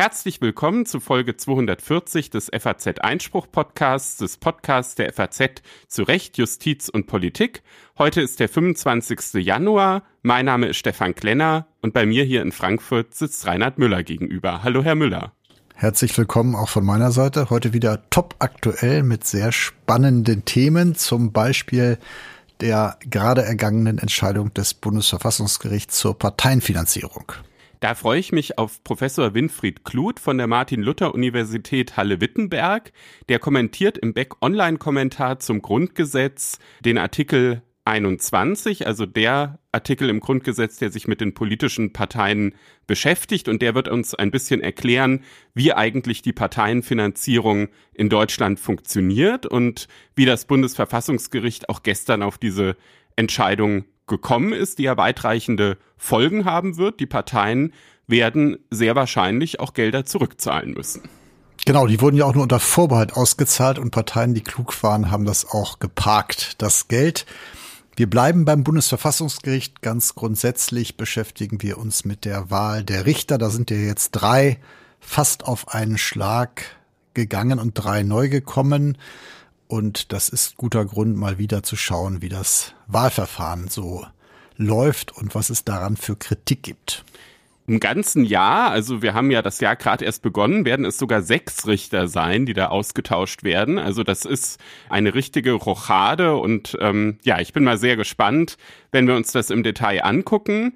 Herzlich willkommen zu Folge 240 des FAZ Einspruch Podcasts, des Podcasts der FAZ zu Recht, Justiz und Politik. Heute ist der 25. Januar. Mein Name ist Stefan Klenner und bei mir hier in Frankfurt sitzt Reinhard Müller gegenüber. Hallo, Herr Müller. Herzlich willkommen auch von meiner Seite. Heute wieder top aktuell mit sehr spannenden Themen, zum Beispiel der gerade ergangenen Entscheidung des Bundesverfassungsgerichts zur Parteienfinanzierung. Da freue ich mich auf Professor Winfried Kluth von der Martin-Luther-Universität Halle-Wittenberg. Der kommentiert im Beck-Online-Kommentar zum Grundgesetz den Artikel 21, also der Artikel im Grundgesetz, der sich mit den politischen Parteien beschäftigt und der wird uns ein bisschen erklären, wie eigentlich die Parteienfinanzierung in Deutschland funktioniert und wie das Bundesverfassungsgericht auch gestern auf diese Entscheidung gekommen ist, die ja weitreichende Folgen haben wird. Die Parteien werden sehr wahrscheinlich auch Gelder zurückzahlen müssen. Genau, die wurden ja auch nur unter Vorbehalt ausgezahlt und Parteien, die klug waren, haben das auch geparkt. Das Geld. Wir bleiben beim Bundesverfassungsgericht. Ganz grundsätzlich beschäftigen wir uns mit der Wahl der Richter. Da sind ja jetzt drei fast auf einen Schlag gegangen und drei neu gekommen. Und das ist guter Grund, mal wieder zu schauen, wie das Wahlverfahren so läuft und was es daran für Kritik gibt. Im ganzen Jahr, also wir haben ja das Jahr gerade erst begonnen, werden es sogar sechs Richter sein, die da ausgetauscht werden. Also das ist eine richtige Rochade und ähm, ja, ich bin mal sehr gespannt, wenn wir uns das im Detail angucken.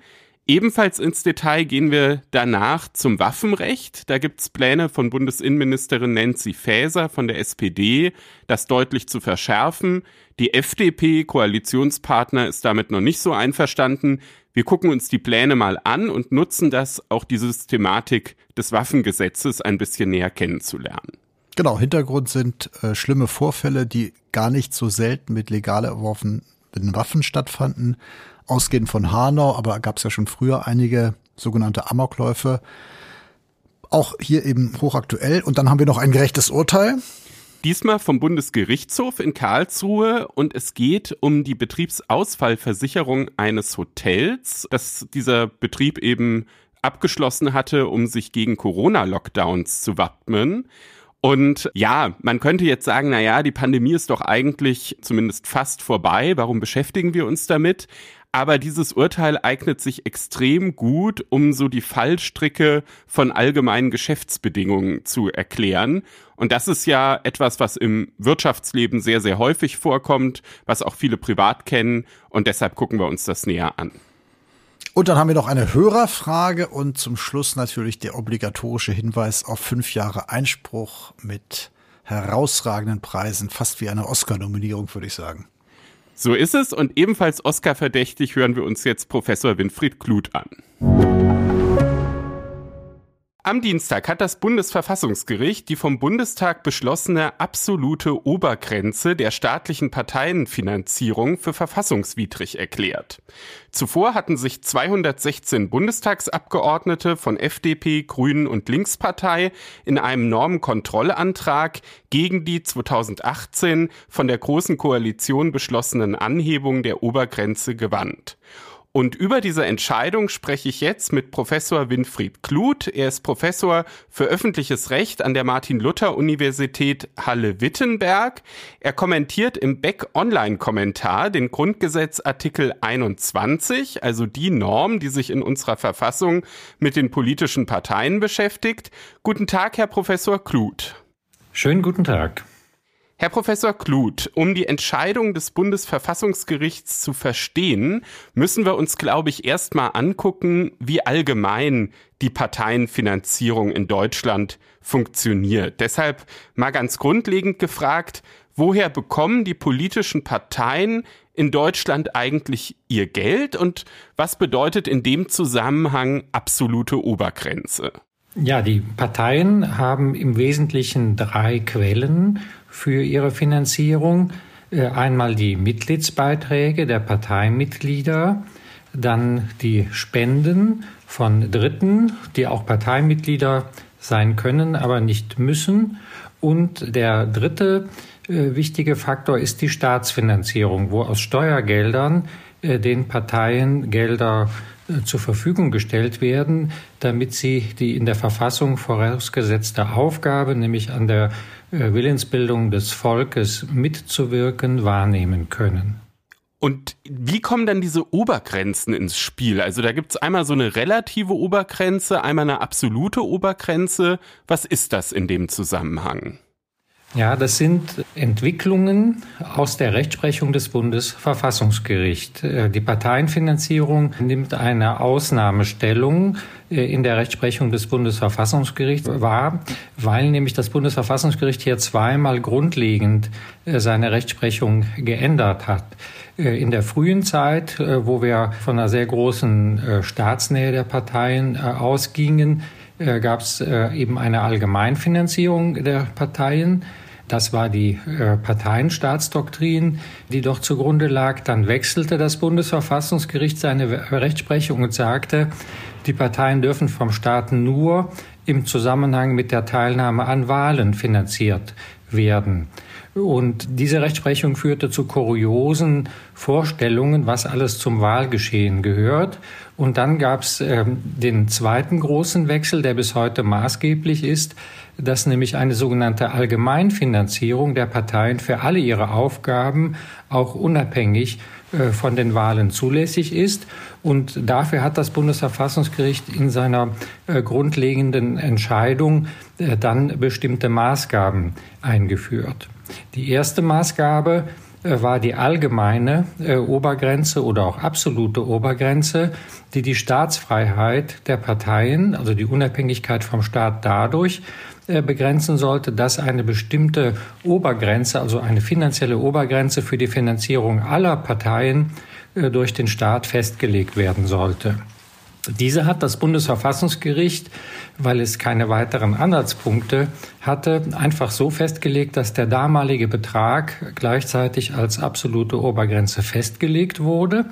Ebenfalls ins Detail gehen wir danach zum Waffenrecht. Da gibt's Pläne von Bundesinnenministerin Nancy Faeser von der SPD, das deutlich zu verschärfen. Die FDP, Koalitionspartner, ist damit noch nicht so einverstanden. Wir gucken uns die Pläne mal an und nutzen das, auch die Systematik des Waffengesetzes ein bisschen näher kennenzulernen. Genau, Hintergrund sind äh, schlimme Vorfälle, die gar nicht so selten mit legal erworfenen Waffen stattfanden ausgehend von Hanau, aber gab es ja schon früher einige sogenannte Amokläufe. Auch hier eben hochaktuell. Und dann haben wir noch ein gerechtes Urteil. Diesmal vom Bundesgerichtshof in Karlsruhe und es geht um die Betriebsausfallversicherung eines Hotels, das dieser Betrieb eben abgeschlossen hatte, um sich gegen Corona-Lockdowns zu wappnen. Und ja, man könnte jetzt sagen, na ja, die Pandemie ist doch eigentlich zumindest fast vorbei. Warum beschäftigen wir uns damit? Aber dieses Urteil eignet sich extrem gut, um so die Fallstricke von allgemeinen Geschäftsbedingungen zu erklären. Und das ist ja etwas, was im Wirtschaftsleben sehr, sehr häufig vorkommt, was auch viele privat kennen. Und deshalb gucken wir uns das näher an. Und dann haben wir noch eine Hörerfrage und zum Schluss natürlich der obligatorische Hinweis auf fünf Jahre Einspruch mit herausragenden Preisen, fast wie eine Oscar-Nominierung, würde ich sagen. So ist es und ebenfalls Oscar-verdächtig hören wir uns jetzt Professor Winfried Kluth an. Am Dienstag hat das Bundesverfassungsgericht die vom Bundestag beschlossene absolute Obergrenze der staatlichen Parteienfinanzierung für verfassungswidrig erklärt. Zuvor hatten sich 216 Bundestagsabgeordnete von FDP, Grünen und Linkspartei in einem Normenkontrollantrag gegen die 2018 von der Großen Koalition beschlossenen Anhebung der Obergrenze gewandt. Und über diese Entscheidung spreche ich jetzt mit Professor Winfried Kluth. Er ist Professor für öffentliches Recht an der Martin-Luther-Universität Halle-Wittenberg. Er kommentiert im Beck-Online-Kommentar den Grundgesetzartikel 21, also die Norm, die sich in unserer Verfassung mit den politischen Parteien beschäftigt. Guten Tag, Herr Professor Kluth. Schönen guten Tag. Herr Professor Kluth, um die Entscheidung des Bundesverfassungsgerichts zu verstehen, müssen wir uns, glaube ich, erstmal angucken, wie allgemein die Parteienfinanzierung in Deutschland funktioniert. Deshalb mal ganz grundlegend gefragt, woher bekommen die politischen Parteien in Deutschland eigentlich ihr Geld und was bedeutet in dem Zusammenhang absolute Obergrenze? Ja, die Parteien haben im Wesentlichen drei Quellen für ihre Finanzierung. Äh, einmal die Mitgliedsbeiträge der Parteimitglieder, dann die Spenden von Dritten, die auch Parteimitglieder sein können, aber nicht müssen. Und der dritte äh, wichtige Faktor ist die Staatsfinanzierung, wo aus Steuergeldern äh, den Parteien Gelder zur Verfügung gestellt werden, damit sie die in der Verfassung vorausgesetzte Aufgabe, nämlich an der Willensbildung des Volkes mitzuwirken, wahrnehmen können. Und wie kommen dann diese Obergrenzen ins Spiel? Also da gibt es einmal so eine relative Obergrenze, einmal eine absolute Obergrenze. Was ist das in dem Zusammenhang? Ja, das sind Entwicklungen aus der Rechtsprechung des Bundesverfassungsgerichts. Äh, die Parteienfinanzierung nimmt eine Ausnahmestellung äh, in der Rechtsprechung des Bundesverfassungsgerichts wahr, weil nämlich das Bundesverfassungsgericht hier zweimal grundlegend äh, seine Rechtsprechung geändert hat. In der frühen Zeit, wo wir von einer sehr großen Staatsnähe der Parteien ausgingen, gab es eben eine Allgemeinfinanzierung der Parteien. Das war die äh, Parteienstaatsdoktrin, die doch zugrunde lag. Dann wechselte das Bundesverfassungsgericht seine Rechtsprechung und sagte, die Parteien dürfen vom Staat nur im Zusammenhang mit der Teilnahme an Wahlen finanziert werden. Und diese Rechtsprechung führte zu kuriosen Vorstellungen, was alles zum Wahlgeschehen gehört. Und dann gab es ähm, den zweiten großen Wechsel, der bis heute maßgeblich ist dass nämlich eine sogenannte Allgemeinfinanzierung der Parteien für alle ihre Aufgaben auch unabhängig äh, von den Wahlen zulässig ist. Und dafür hat das Bundesverfassungsgericht in seiner äh, grundlegenden Entscheidung äh, dann bestimmte Maßgaben eingeführt. Die erste Maßgabe war die allgemeine Obergrenze oder auch absolute Obergrenze, die die Staatsfreiheit der Parteien, also die Unabhängigkeit vom Staat dadurch begrenzen sollte, dass eine bestimmte Obergrenze, also eine finanzielle Obergrenze für die Finanzierung aller Parteien äh, durch den Staat festgelegt werden sollte. Diese hat das Bundesverfassungsgericht, weil es keine weiteren Anhaltspunkte hatte, einfach so festgelegt, dass der damalige Betrag gleichzeitig als absolute Obergrenze festgelegt wurde.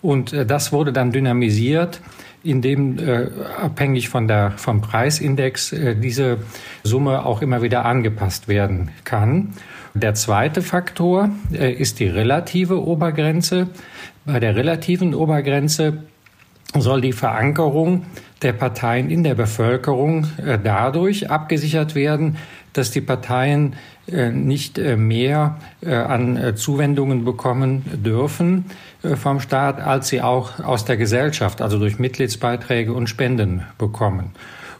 Und äh, das wurde dann dynamisiert in dem äh, abhängig von der, vom Preisindex äh, diese Summe auch immer wieder angepasst werden kann. Der zweite Faktor äh, ist die relative Obergrenze. Bei der relativen Obergrenze soll die Verankerung der Parteien in der Bevölkerung äh, dadurch abgesichert werden, dass die Parteien äh, nicht äh, mehr an Zuwendungen bekommen dürfen vom Staat, als sie auch aus der Gesellschaft, also durch Mitgliedsbeiträge und Spenden bekommen.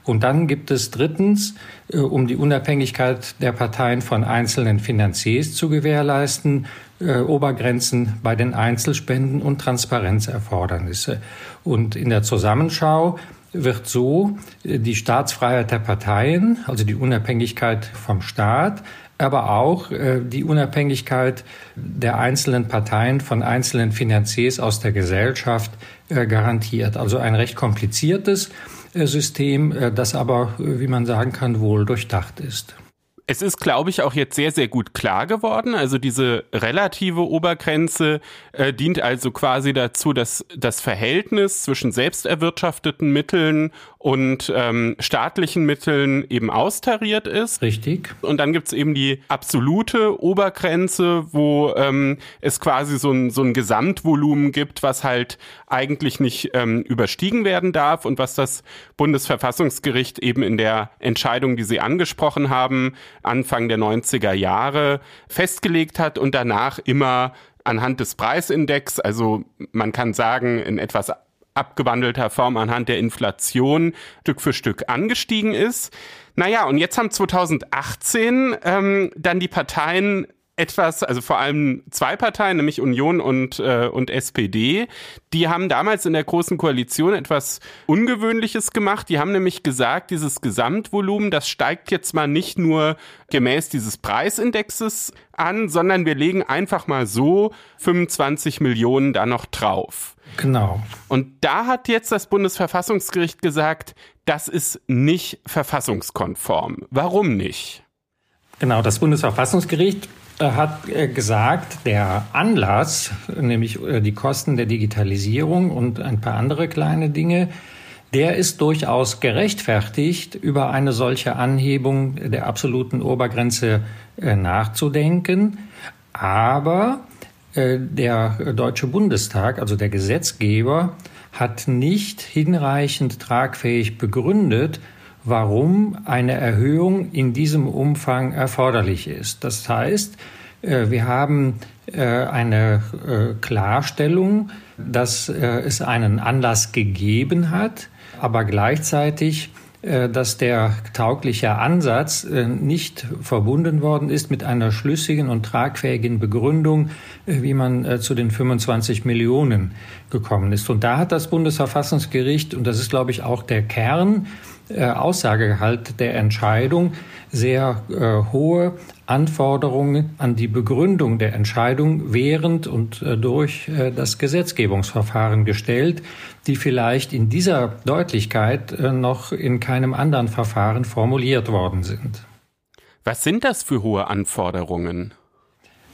Und dann gibt es drittens, um die Unabhängigkeit der Parteien von einzelnen Finanziers zu gewährleisten, Obergrenzen bei den Einzelspenden und Transparenzerfordernisse. Und in der Zusammenschau wird so äh, die Staatsfreiheit der Parteien, also die Unabhängigkeit vom Staat, aber auch äh, die Unabhängigkeit der einzelnen Parteien von einzelnen Finanziers aus der Gesellschaft äh, garantiert. Also ein recht kompliziertes System, das aber, wie man sagen kann, wohl durchdacht ist. Es ist, glaube ich, auch jetzt sehr, sehr gut klar geworden. Also diese relative Obergrenze äh, dient also quasi dazu, dass das Verhältnis zwischen selbst erwirtschafteten Mitteln und ähm, staatlichen Mitteln eben austariert ist. Richtig. Und dann gibt's eben die absolute Obergrenze, wo ähm, es quasi so ein, so ein Gesamtvolumen gibt, was halt eigentlich nicht ähm, überstiegen werden darf und was das Bundesverfassungsgericht eben in der Entscheidung, die Sie angesprochen haben, Anfang der 90er Jahre festgelegt hat und danach immer anhand des Preisindex, also man kann sagen, in etwas abgewandelter Form anhand der Inflation Stück für Stück angestiegen ist. Naja, und jetzt haben 2018 ähm, dann die Parteien etwas, also vor allem zwei Parteien, nämlich Union und, äh, und SPD, die haben damals in der Großen Koalition etwas Ungewöhnliches gemacht. Die haben nämlich gesagt, dieses Gesamtvolumen, das steigt jetzt mal nicht nur gemäß dieses Preisindexes an, sondern wir legen einfach mal so 25 Millionen da noch drauf. Genau. Und da hat jetzt das Bundesverfassungsgericht gesagt, das ist nicht verfassungskonform. Warum nicht? Genau, das Bundesverfassungsgericht hat äh, gesagt, der Anlass, nämlich äh, die Kosten der Digitalisierung und ein paar andere kleine Dinge, der ist durchaus gerechtfertigt, über eine solche Anhebung der absoluten Obergrenze äh, nachzudenken. Aber der Deutsche Bundestag, also der Gesetzgeber, hat nicht hinreichend tragfähig begründet, warum eine Erhöhung in diesem Umfang erforderlich ist. Das heißt, äh, wir haben äh, eine äh, Klarstellung, dass es einen Anlass gegeben hat, aber gleichzeitig dass der taugliche Ansatz nicht verbunden worden ist mit einer schlüssigen und tragfähigen Begründung, wie man zu den 25 Millionen gekommen ist. Und da hat das Bundesverfassungsgericht, und das ist, glaube ich, auch der Kern äh, Aussagegehalt der Entscheidung sehr äh, hohe Anforderungen an die Begründung der Entscheidung während und äh, durch äh, das Gesetzgebungsverfahren gestellt, die vielleicht in dieser Deutlichkeit äh, noch in keinem anderen Verfahren formuliert worden sind. Was sind das für hohe Anforderungen?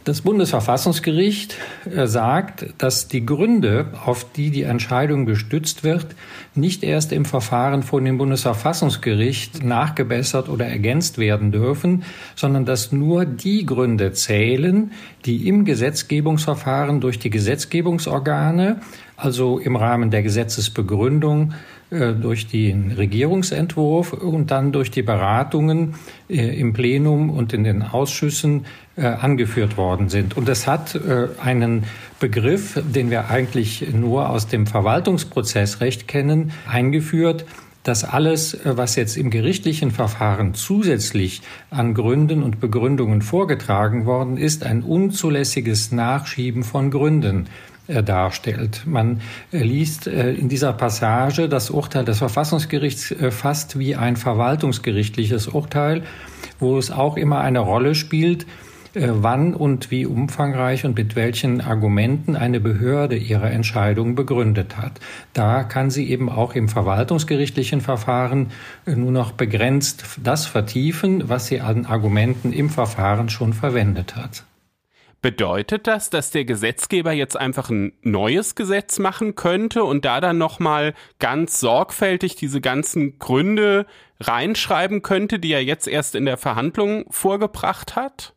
Das Bundesverfassungsgericht äh, sagt, dass die Gründe, auf die die Entscheidung gestützt wird, nicht erst im Verfahren vor dem Bundesverfassungsgericht nachgebessert oder ergänzt werden dürfen, sondern dass nur die Gründe zählen, die im Gesetzgebungsverfahren durch die Gesetzgebungsorgane, also im Rahmen der Gesetzesbegründung, durch den Regierungsentwurf und dann durch die Beratungen äh, im Plenum und in den Ausschüssen äh, angeführt worden sind. Und es hat einen Begriff, den wir eigentlich nur aus dem Verwaltungsprozessrecht kennen, eingeführt, dass alles, was jetzt im gerichtlichen Verfahren zusätzlich an Gründen und Begründungen vorgetragen worden ist, ein unzulässiges Nachschieben von Gründen äh, darstellt. Man äh, liest äh, in dieser Passage das Urteil des Verfassungsgerichts fast wie ein verwaltungsgerichtliches Urteil, wo es auch immer eine Rolle spielt, wann und wie umfangreich und mit welchen Argumenten eine Behörde ihre Entscheidung begründet hat. Da kann sie eben auch im verwaltungsgerichtlichen Verfahren nur noch begrenzt das vertiefen, was sie an Argumenten im Verfahren schon verwendet hat. Bedeutet das, dass der Gesetzgeber jetzt einfach ein neues Gesetz machen könnte und da dann nochmal ganz sorgfältig diese ganzen Gründe reinschreiben könnte, die er jetzt erst in der Verhandlung vorgebracht hat?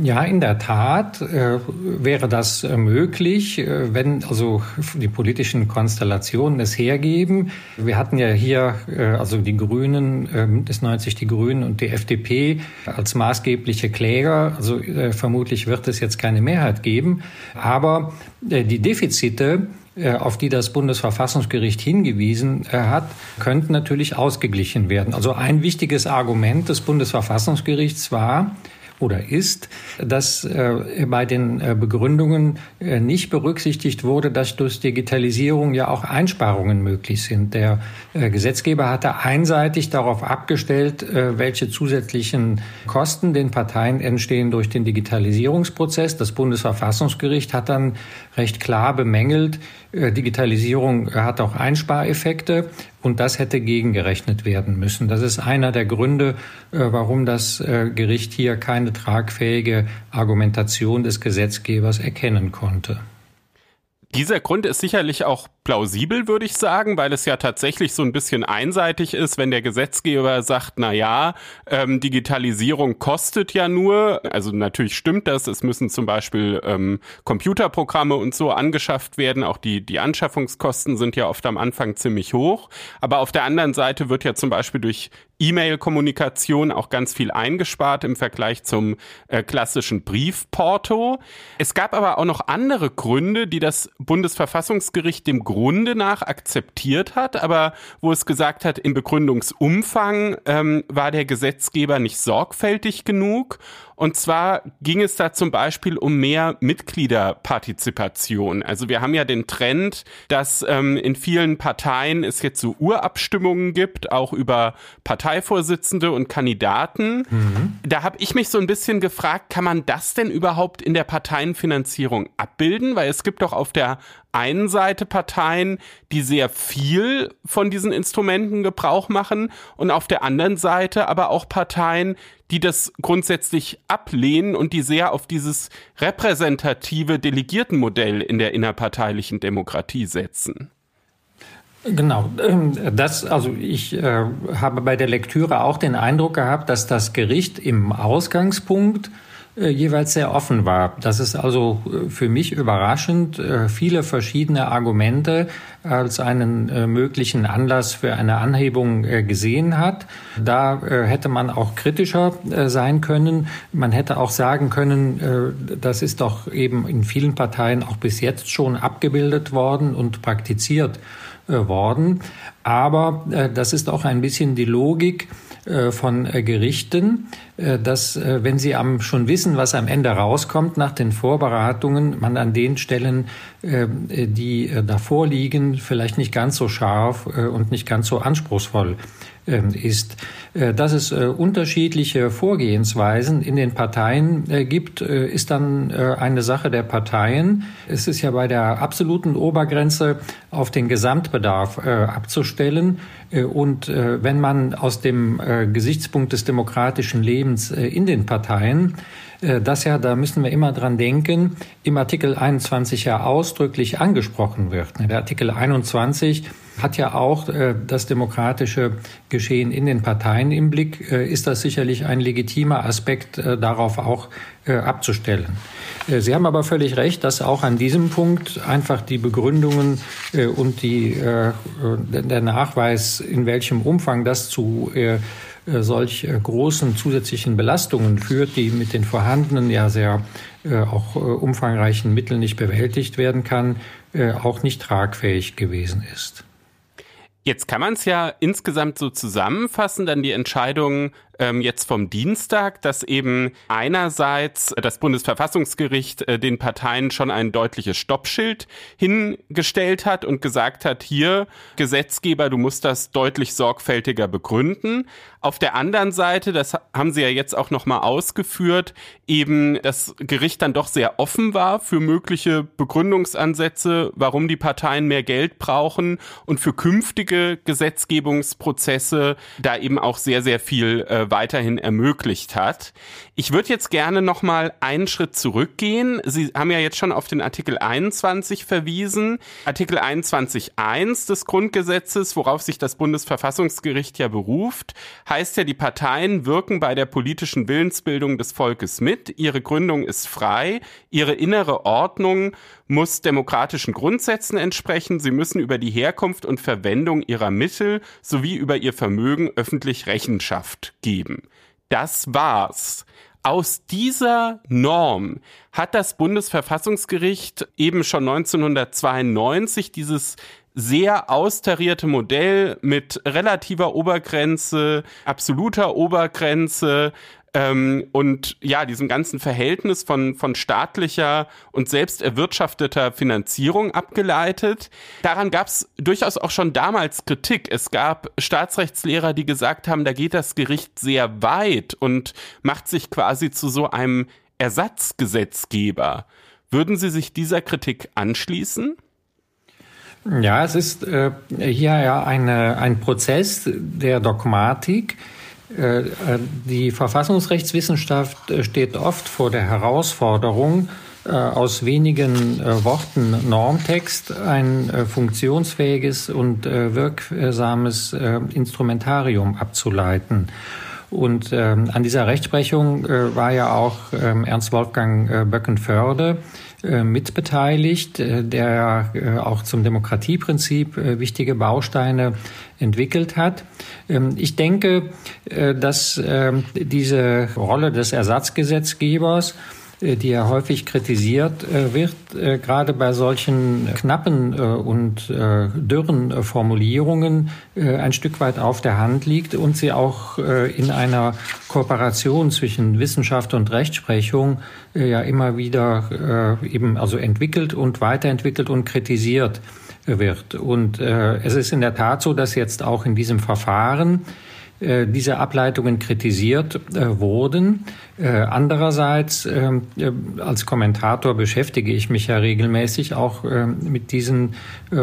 Ja, in der Tat äh, wäre das äh, möglich, äh, wenn also die politischen Konstellationen es hergeben. Wir hatten ja hier äh, also die Grünen, äh, Bündnis 90 die Grünen und die FDP als maßgebliche Kläger. Also äh, vermutlich wird es jetzt keine Mehrheit geben. Aber äh, die Defizite, äh, auf die das Bundesverfassungsgericht hingewiesen äh, hat, könnten natürlich ausgeglichen werden. Also ein wichtiges Argument des Bundesverfassungsgerichts war, oder ist, dass äh, bei den äh, Begründungen äh, nicht berücksichtigt wurde, dass durch Digitalisierung ja auch Einsparungen möglich sind. Der äh, Gesetzgeber hatte einseitig darauf abgestellt, äh, welche zusätzlichen Kosten den Parteien entstehen durch den Digitalisierungsprozess. Das Bundesverfassungsgericht hat dann recht klar bemängelt, äh, Digitalisierung hat auch Einspareffekte und das hätte gegengerechnet werden müssen. Das ist einer der Gründe, äh, warum das äh, Gericht hier keine tragfähige Argumentation des Gesetzgebers erkennen konnte. Dieser Grund ist sicherlich auch plausibel, würde ich sagen, weil es ja tatsächlich so ein bisschen einseitig ist, wenn der Gesetzgeber sagt, na ja, ähm, Digitalisierung kostet ja nur, also natürlich stimmt das, es müssen zum Beispiel ähm, Computerprogramme und so angeschafft werden, auch die, die Anschaffungskosten sind ja oft am Anfang ziemlich hoch, aber auf der anderen Seite wird ja zum Beispiel durch E-Mail-Kommunikation auch ganz viel eingespart im Vergleich zum äh, klassischen Briefporto. Es gab aber auch noch andere Gründe, die das Bundesverfassungsgericht dem Grunde nach akzeptiert hat, aber wo es gesagt hat, im Begründungsumfang ähm, war der Gesetzgeber nicht sorgfältig genug und zwar ging es da zum Beispiel um mehr Mitgliederpartizipation. Also wir haben ja den Trend, dass ähm, in vielen Parteien es jetzt so Urabstimmungen gibt, auch über Parteivorsitzende und Kandidaten. Mhm. Da habe ich mich so ein bisschen gefragt, kann man das denn überhaupt in der Parteienfinanzierung abbilden? Weil es gibt doch auf der einen Seite Parteien, die sehr viel von diesen Instrumenten Gebrauch machen und auf der anderen Seite aber auch Parteien, die das grundsätzlich ablehnen und die sehr auf dieses repräsentative Delegiertenmodell in der innerparteilichen Demokratie setzen. Genau, ähm, das, also ich äh, habe bei der Lektüre auch den Eindruck gehabt, dass das Gericht im Ausgangspunkt jeweils sehr offen war. Das ist also äh, für mich überraschend, äh, viele verschiedene Argumente als einen möglichen Anlass für eine Anhebung gesehen hat. Da hätte man auch kritischer sein können. Man hätte auch sagen können, das ist doch eben in vielen Parteien auch bis jetzt schon abgebildet worden und praktiziert worden. Aber das ist auch ein bisschen die Logik, äh, von äh, Gerichten, äh, dass wenn sie am, schon wissen, was am Ende rauskommt nach den Vorberatungen, man an den Stellen, die davor liegen, vielleicht nicht ganz so scharf und nicht ganz so anspruchsvoll ist. Dass es unterschiedliche Vorgehensweisen in den Parteien gibt, ist dann eine Sache der Parteien. Es ist ja bei der absoluten Obergrenze auf den Gesamtbedarf abzustellen. Und wenn man aus dem äh, Gesichtspunkt des demokratischen Lebens äh, in den Parteien. Äh, das ja, da müssen wir immer dran denken, im Artikel 21 ja ausdrücklich angesprochen wird. Der Artikel 21 hat ja auch äh, das demokratische Geschehen in den Parteien im Blick, äh, ist das sicherlich ein legitimer Aspekt, äh, darauf auch äh, abzustellen. Äh, Sie haben aber völlig recht, dass auch an diesem Punkt einfach die Begründungen und die, der Nachweis, in welchem Umfang das zu solch großen zusätzlichen Belastungen führt, die mit den vorhandenen ja sehr auch umfangreichen Mitteln nicht bewältigt werden kann, auch nicht tragfähig gewesen ist. Jetzt kann man es ja insgesamt so zusammenfassen, dann die Entscheidung ähm, jetzt vom Dienstag, dass eben einerseits das Bundesverfassungsgericht äh, den Parteien schon ein deutliches Stoppschild hingestellt hat und gesagt hat, hier Gesetzgeber, du musst das deutlich sorgfältiger begründen. Auf der anderen Seite, das haben Sie ja jetzt auch noch mal ausgeführt, eben das Gericht dann doch sehr offen war für mögliche Begründungsansätze, warum die Parteien mehr Geld brauchen und für künftige Gesetzgebungsprozesse da eben auch sehr sehr viel äh, weiterhin ermöglicht hat. Ich würde jetzt gerne noch mal einen Schritt zurückgehen. Sie haben ja jetzt schon auf den Artikel 21 verwiesen. Artikel 21.1 des Grundgesetzes, worauf sich das Bundesverfassungsgericht ja beruft, heißt ja, die Parteien wirken bei der politischen Willensbildung des Volkes mit. Ihre Gründung ist frei. Ihre innere Ordnung muss demokratischen Grundsätzen entsprechen. Sie müssen über die Herkunft und Verwendung ihrer Mittel sowie über ihr Vermögen öffentlich Rechenschaft geben. Das war's. Aus dieser Norm hat das Bundesverfassungsgericht eben schon 1992 dieses sehr austarierte Modell mit relativer Obergrenze, absoluter Obergrenze ähm, und ja, diesem ganzen Verhältnis von, von staatlicher und selbst erwirtschafteter Finanzierung abgeleitet. Daran gab es durchaus auch schon damals Kritik. Es gab Staatsrechtslehrer, die gesagt haben, da geht das Gericht sehr weit und macht sich quasi zu so einem Ersatzgesetzgeber. Würden Sie sich dieser Kritik anschließen? Ja, es ist äh, hier ja eine, ein Prozess der Dogmatik. Äh, äh die Verfassungsrechtswissenschaft äh, steht oft vor der Herausforderung, äh, aus wenigen äh, Worten Normtext ein funktionsfähiges und wirksames Instrumentarium abzuleiten. Und ähm, an dieser Rechtsprechung war ja auch ähm, Ernst Wolfgang Böckenförde äh, mitbeteiligt, äh, der äh, auch zum Demokratieprinzip wichtige Bausteine entwickelt hat. Ähm, ich denke, dass diese Rolle des Ersatzgesetzgebers äh, die ja häufig kritisiert äh, wird, äh, gerade bei solchen knappen und dürren Formulierungen ein Stück weit auf der Hand liegt und sie auch in einer Kooperation zwischen Wissenschaft und Rechtsprechung ja immer wieder eben also entwickelt und weiterentwickelt und kritisiert wird. Und es ist in der Tat so, dass jetzt auch in diesem Verfahren äh, diese Ableitungen kritisiert äh, wurden. Äh, andererseits, ähm, als Kommentator beschäftige ich mich ja regelmäßig auch mit diesen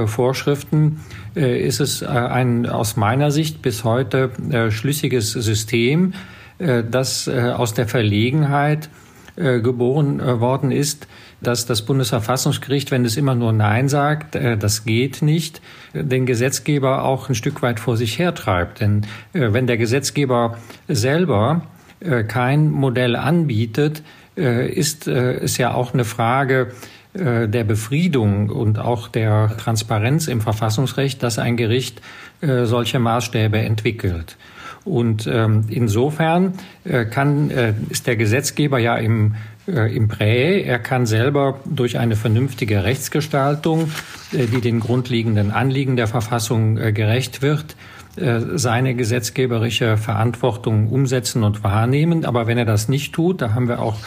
Vorschriften. Ist es ein aus meiner Sicht bis heute schlüssiges System, das aus der Verlegenheit geboren worden ist, dass das Bundesverfassungsgericht, wenn es immer nur Nein sagt, äh, das geht nicht, den Gesetzgeber auch ein Stück weit vor sich hertreibt. Denn äh, wenn der Gesetzgeber selber äh, kein Modell anbietet, ist es ja auch eine Frage der Befriedung und auch der Transparenz im Verfassungsrecht, dass ein Gericht solche Maßstäbe entwickelt. Und ähm, insofern äh, kann, äh, ist der Gesetzgeber ja im, äh, im Prä. Er kann selber durch eine vernünftige Rechtsgestaltung, äh, die den grundlegenden Anliegen der Verfassung äh, gerecht wird, äh, seine gesetzgeberische Verantwortung umsetzen und wahrnehmen. Aber wenn er das nicht tut, da haben wir auch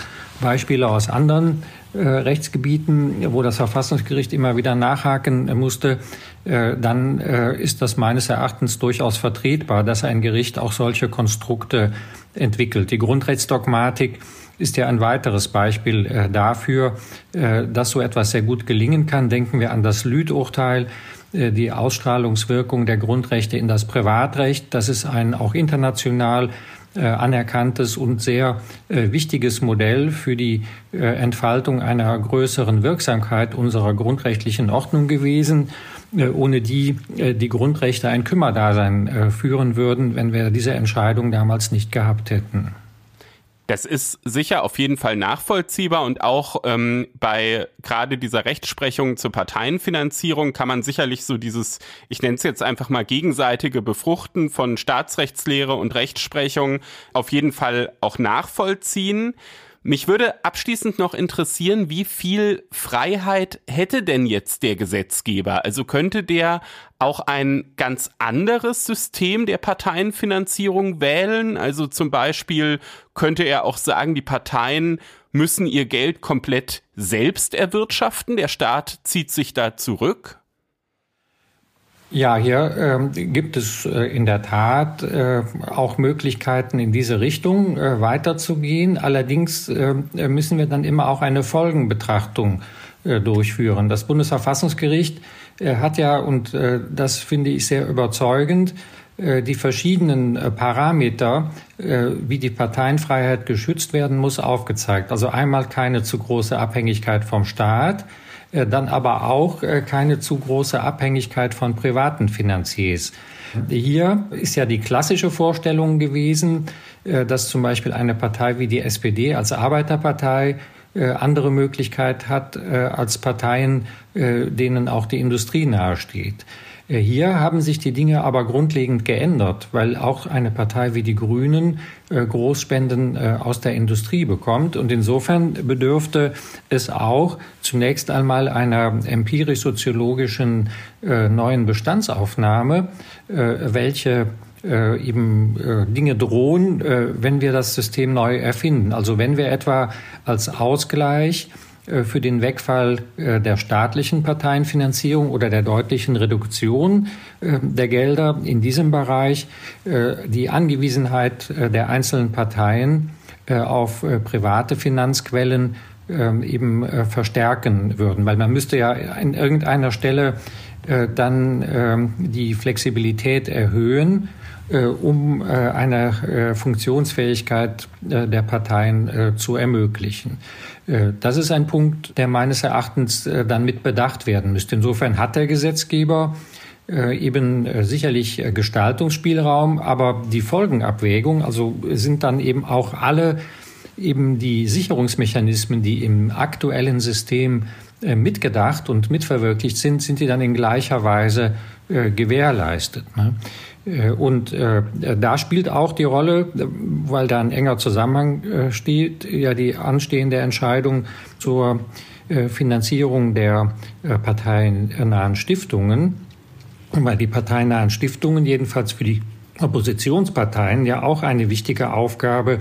Beispiele aus anderen äh, Rechtsgebieten, wo das Verfassungsgericht immer wieder nachhaken musste, äh, dann äh, ist das meines Erachtens durchaus vertretbar, dass ein Gericht auch solche Konstrukte entwickelt. Die Grundrechtsdogmatik ist ja ein weiteres Beispiel äh, dafür, äh, dass so etwas sehr gut gelingen kann. Denken wir an das Lüth-Urteil äh, die Ausstrahlungswirkung der Grundrechte in das Privatrecht. Das ist ein auch international anerkanntes und sehr wichtiges Modell für die Entfaltung einer größeren Wirksamkeit unserer grundrechtlichen Ordnung gewesen, ohne die die Grundrechte ein Kümmerdasein führen würden, wenn wir diese Entscheidung damals nicht gehabt hätten. Das ist sicher auf jeden Fall nachvollziehbar und auch ähm, bei gerade dieser Rechtsprechung zur Parteienfinanzierung kann man sicherlich so dieses, ich nenne es jetzt einfach mal gegenseitige Befruchten von Staatsrechtslehre und Rechtsprechung auf jeden Fall auch nachvollziehen. Mich würde abschließend noch interessieren, wie viel Freiheit hätte denn jetzt der Gesetzgeber? Also könnte der auch ein ganz anderes System der Parteienfinanzierung wählen? Also zum Beispiel könnte er auch sagen, die Parteien müssen ihr Geld komplett selbst erwirtschaften, der Staat zieht sich da zurück? Ja, hier ähm, gibt es äh, in der Tat äh, auch Möglichkeiten, in diese Richtung äh, weiterzugehen. Allerdings äh, müssen wir dann immer auch eine Folgenbetrachtung äh, durchführen. Das Bundesverfassungsgericht äh, hat ja, und äh, das finde ich sehr überzeugend, äh, die verschiedenen äh, Parameter, äh, wie die Parteienfreiheit geschützt werden muss, aufgezeigt. Also einmal keine zu große Abhängigkeit vom Staat, äh, dann aber auch äh, keine zu große Abhängigkeit von privaten Finanziers. Hier ist ja die klassische Vorstellung gewesen, äh, dass zum Beispiel eine Partei wie die SPD als Arbeiterpartei andere Möglichkeit hat als Parteien, denen auch die Industrie nahesteht. Äh, hier haben sich die Dinge aber grundlegend geändert, weil auch eine Partei wie die Grünen äh, Großspenden äh, aus der Industrie bekommt. Und insofern bedürfte es auch zunächst einmal einer empirisch-soziologischen neuen Bestandsaufnahme, welche eben Dinge drohen, wenn wir das System neu erfinden. Also wenn wir etwa als Ausgleich für den Wegfall äh, der staatlichen Parteienfinanzierung oder der deutlichen Reduktion äh, der Gelder in diesem Bereich die Angewiesenheit der einzelnen Parteien auf private Finanzquellen ähm, eben verstärken würden. Weil man müsste ja an irgendeiner Stelle dann ähm, die Flexibilität erhöhen, um eine Funktionsfähigkeit der Parteien zu ermöglichen. Äh, das ist ein Punkt, der meines Erachtens äh, dann mit bedacht werden müsste. Insofern hat der Gesetzgeber äh, eben sicherlich Gestaltungsspielraum, aber die Folgenabwägung, also sind dann eben auch alle eben die Sicherungsmechanismen, die im aktuellen System mitgedacht und mitverwirklicht sind, sind die dann in gleicher Weise gewährleistet. Äh, und äh, da spielt auch die Rolle, weil da ein enger Zusammenhang äh, steht, ja die anstehende Entscheidung zur äh, Finanzierung der äh, parteienahen Stiftungen, weil die parteienahen Stiftungen jedenfalls für die Oppositionsparteien ja auch eine wichtige Aufgabe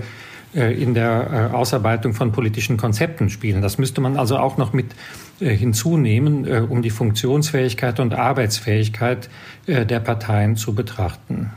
äh, in der Ausarbeitung von politischen Konzepten spielen. Das müsste man also auch noch mit hinzunehmen, um die Funktionsfähigkeit und Arbeitsfähigkeit der Parteien zu betrachten.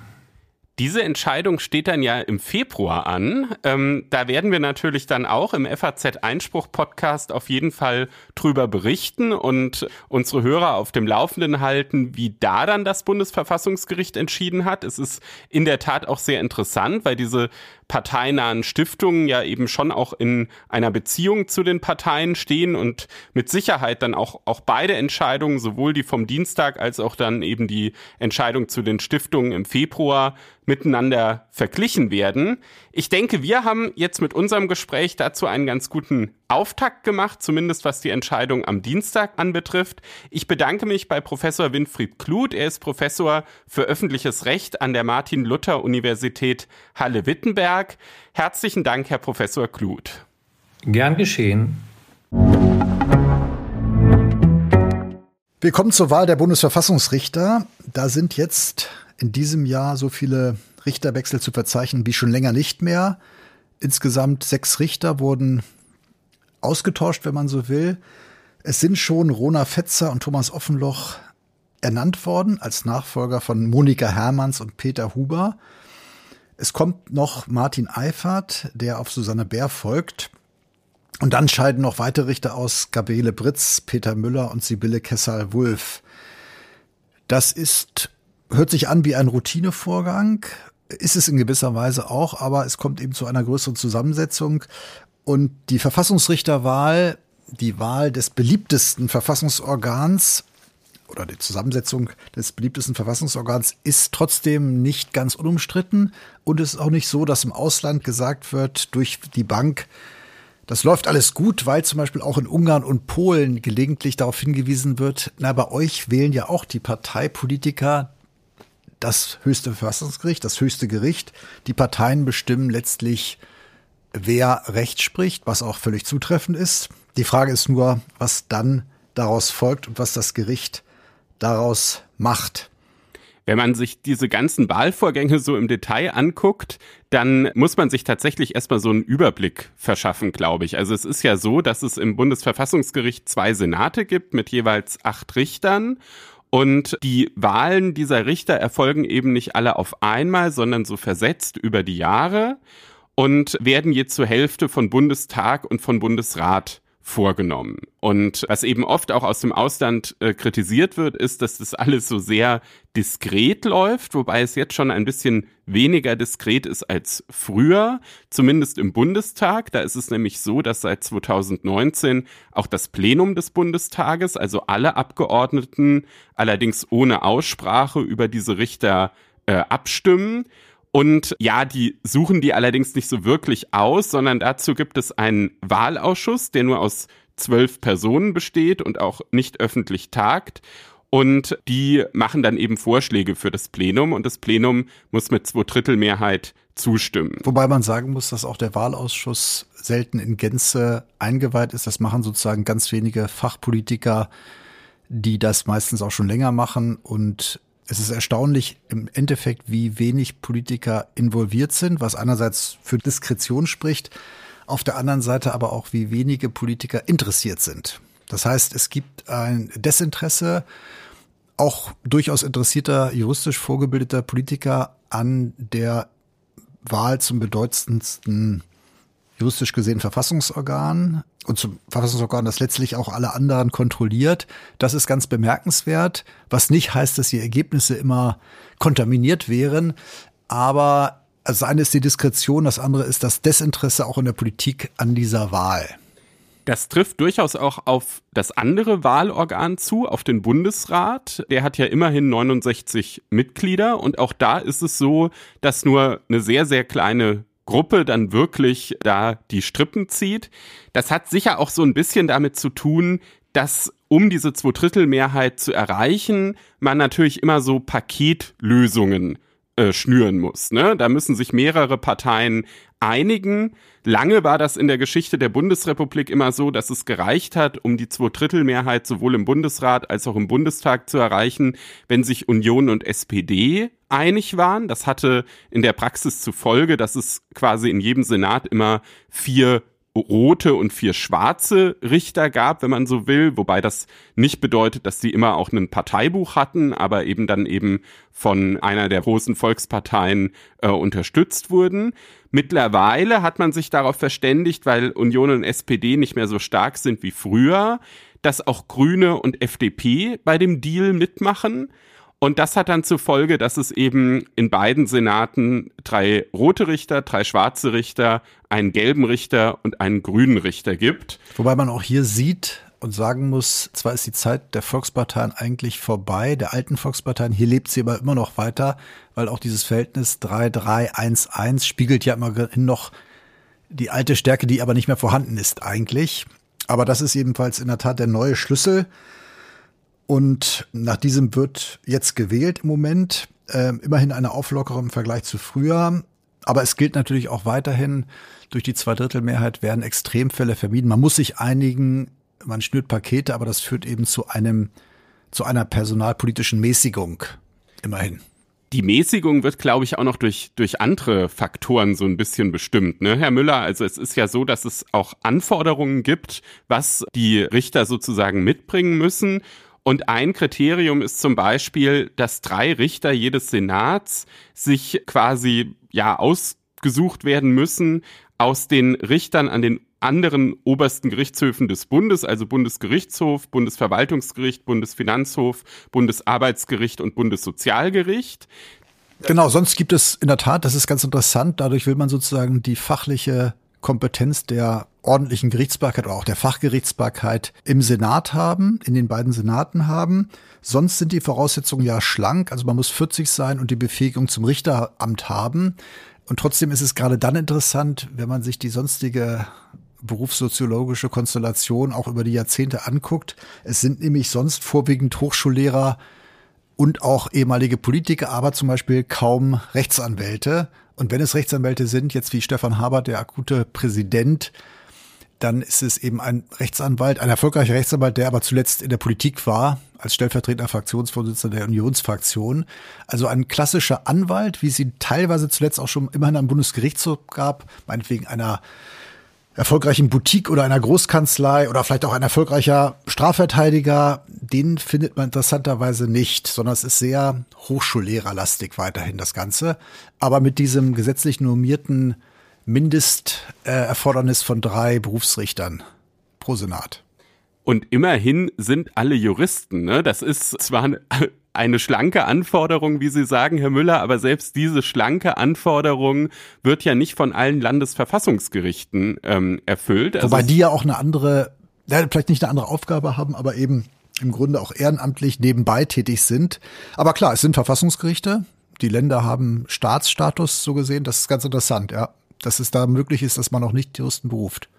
Diese Entscheidung steht dann ja im Februar an. Ähm, da werden wir natürlich dann auch im FAZ Einspruch Podcast auf jeden Fall drüber berichten und unsere Hörer auf dem Laufenden halten, wie da dann das Bundesverfassungsgericht entschieden hat. Es ist in der Tat auch sehr interessant, weil diese parteinahen Stiftungen ja eben schon auch in einer Beziehung zu den Parteien stehen und mit Sicherheit dann auch, auch beide Entscheidungen, sowohl die vom Dienstag als auch dann eben die Entscheidung zu den Stiftungen im Februar, miteinander verglichen werden. Ich denke, wir haben jetzt mit unserem Gespräch dazu einen ganz guten Auftakt gemacht, zumindest was die Entscheidung am Dienstag anbetrifft. Ich bedanke mich bei Professor Winfried Kluth. Er ist Professor für öffentliches Recht an der Martin-Luther-Universität Halle-Wittenberg. Herzlichen Dank, Herr Professor Kluth. Gern geschehen. Wir kommen zur Wahl der Bundesverfassungsrichter. Da sind jetzt in diesem Jahr so viele Richterwechsel zu verzeichnen wie schon länger nicht mehr. Insgesamt sechs Richter wurden ausgetauscht, wenn man so will. Es sind schon Rona Fetzer und Thomas Offenloch ernannt worden als Nachfolger von Monika Hermanns und Peter Huber. Es kommt noch Martin Eifert, der auf Susanne Bär folgt. Und dann scheiden noch weitere Richter aus, Gabriele Britz, Peter Müller und Sibylle Kessal-Wulff. Das ist, hört sich an wie ein Routinevorgang, ist es in gewisser Weise auch, aber es kommt eben zu einer größeren Zusammensetzung. Und die Verfassungsrichterwahl, die Wahl des beliebtesten Verfassungsorgans oder die Zusammensetzung des beliebtesten Verfassungsorgans ist trotzdem nicht ganz unumstritten. Und es ist auch nicht so, dass im Ausland gesagt wird durch die Bank, das läuft alles gut, weil zum Beispiel auch in Ungarn und Polen gelegentlich darauf hingewiesen wird, na, bei euch wählen ja auch die Parteipolitiker das höchste Verfassungsgericht, das höchste Gericht. Die Parteien bestimmen letztlich, wer Recht spricht, was auch völlig zutreffend ist. Die Frage ist nur, was dann daraus folgt und was das Gericht daraus macht. Wenn man sich diese ganzen Wahlvorgänge so im Detail anguckt, dann muss man sich tatsächlich erstmal so einen Überblick verschaffen, glaube ich. Also es ist ja so, dass es im Bundesverfassungsgericht zwei Senate gibt mit jeweils acht Richtern. Und die Wahlen dieser Richter erfolgen eben nicht alle auf einmal, sondern so versetzt über die Jahre und werden je zur Hälfte von Bundestag und von Bundesrat vorgenommen. Und was eben oft auch aus dem Ausland äh, kritisiert wird, ist, dass das alles so sehr diskret läuft, wobei es jetzt schon ein bisschen weniger diskret ist als früher, zumindest im Bundestag. Da ist es nämlich so, dass seit 2019 auch das Plenum des Bundestages, also alle Abgeordneten, allerdings ohne Aussprache über diese Richter äh, abstimmen. Und ja, die suchen die allerdings nicht so wirklich aus, sondern dazu gibt es einen Wahlausschuss, der nur aus zwölf Personen besteht und auch nicht öffentlich tagt. Und die machen dann eben Vorschläge für das Plenum und das Plenum muss mit zwei Drittel Mehrheit zustimmen. Wobei man sagen muss, dass auch der Wahlausschuss selten in Gänze eingeweiht ist. Das machen sozusagen ganz wenige Fachpolitiker, die das meistens auch schon länger machen und es ist erstaunlich im Endeffekt, wie wenig Politiker involviert sind, was einerseits für Diskretion spricht, auf der anderen Seite aber auch, wie wenige Politiker interessiert sind. Das heißt, es gibt ein Desinteresse, auch durchaus interessierter, juristisch vorgebildeter Politiker an der Wahl zum bedeutendsten juristisch gesehen Verfassungsorgan und zum Verfassungsorgan, das letztlich auch alle anderen kontrolliert. Das ist ganz bemerkenswert, was nicht heißt, dass die Ergebnisse immer kontaminiert wären. Aber das eine ist die Diskretion, das andere ist das Desinteresse auch in der Politik an dieser Wahl. Das trifft durchaus auch auf das andere Wahlorgan zu, auf den Bundesrat. Der hat ja immerhin 69 Mitglieder und auch da ist es so, dass nur eine sehr, sehr kleine Gruppe dann wirklich da die Strippen zieht. Das hat sicher auch so ein bisschen damit zu tun, dass um diese Zweidrittelmehrheit zu erreichen, man natürlich immer so Paketlösungen äh, schnüren muss. Ne? Da müssen sich mehrere Parteien einigen. Lange war das in der Geschichte der Bundesrepublik immer so, dass es gereicht hat, um die Zweidrittelmehrheit sowohl im Bundesrat als auch im Bundestag zu erreichen, wenn sich Union und SPD einig waren. Das hatte in der Praxis zur Folge, dass es quasi in jedem Senat immer vier rote und vier schwarze Richter gab, wenn man so will, wobei das nicht bedeutet, dass sie immer auch ein Parteibuch hatten, aber eben dann eben von einer der großen Volksparteien äh, unterstützt wurden. Mittlerweile hat man sich darauf verständigt, weil Union und SPD nicht mehr so stark sind wie früher, dass auch Grüne und FDP bei dem Deal mitmachen. Und das hat dann zur Folge, dass es eben in beiden Senaten drei rote Richter, drei schwarze Richter, einen gelben Richter und einen grünen Richter gibt. Wobei man auch hier sieht, und sagen muss, zwar ist die Zeit der Volksparteien eigentlich vorbei, der alten Volksparteien, hier lebt sie aber immer noch weiter, weil auch dieses Verhältnis 3-3-1-1 spiegelt ja immerhin noch die alte Stärke, die aber nicht mehr vorhanden ist eigentlich. Aber das ist jedenfalls in der Tat der neue Schlüssel. Und nach diesem wird jetzt gewählt im Moment. Äh, immerhin eine Auflockerung im Vergleich zu früher. Aber es gilt natürlich auch weiterhin, durch die Zweidrittelmehrheit werden Extremfälle vermieden. Man muss sich einigen, man schnürt Pakete, aber das führt eben zu einem, zu einer personalpolitischen Mäßigung. Immerhin. Die Mäßigung wird, glaube ich, auch noch durch, durch andere Faktoren so ein bisschen bestimmt, ne, Herr Müller? Also es ist ja so, dass es auch Anforderungen gibt, was die Richter sozusagen mitbringen müssen. Und ein Kriterium ist zum Beispiel, dass drei Richter jedes Senats sich quasi ja ausgesucht werden müssen aus den Richtern an den anderen obersten Gerichtshöfen des Bundes, also Bundesgerichtshof, Bundesverwaltungsgericht, Bundesfinanzhof, Bundesarbeitsgericht und Bundessozialgericht. Genau, sonst gibt es in der Tat, das ist ganz interessant, dadurch will man sozusagen die fachliche Kompetenz der ordentlichen Gerichtsbarkeit oder auch der Fachgerichtsbarkeit im Senat haben, in den beiden Senaten haben. Sonst sind die Voraussetzungen ja schlank, also man muss 40 sein und die Befähigung zum Richteramt haben. Und trotzdem ist es gerade dann interessant, wenn man sich die sonstige berufssoziologische Konstellation auch über die Jahrzehnte anguckt. Es sind nämlich sonst vorwiegend Hochschullehrer und auch ehemalige Politiker, aber zum Beispiel kaum Rechtsanwälte. Und wenn es Rechtsanwälte sind, jetzt wie Stefan Haber, der akute Präsident, dann ist es eben ein Rechtsanwalt, ein erfolgreicher Rechtsanwalt, der aber zuletzt in der Politik war, als stellvertretender Fraktionsvorsitzender der Unionsfraktion. Also ein klassischer Anwalt, wie sie teilweise zuletzt auch schon immerhin am Bundesgerichtshof gab, meinetwegen einer erfolgreichen Boutique oder einer Großkanzlei oder vielleicht auch ein erfolgreicher Strafverteidiger, den findet man interessanterweise nicht, sondern es ist sehr hochschullehrerlastig weiterhin das Ganze. Aber mit diesem gesetzlich normierten Mindesterfordernis von drei Berufsrichtern pro Senat. Und immerhin sind alle Juristen. Ne? Das ist zwar eine schlanke Anforderung, wie Sie sagen, Herr Müller, aber selbst diese schlanke Anforderung wird ja nicht von allen Landesverfassungsgerichten ähm, erfüllt. Also Wobei die ja auch eine andere, ja, vielleicht nicht eine andere Aufgabe haben, aber eben im Grunde auch ehrenamtlich nebenbei tätig sind. Aber klar, es sind Verfassungsgerichte. Die Länder haben Staatsstatus so gesehen. Das ist ganz interessant, ja dass es da möglich ist, dass man auch nicht Juristen beruft.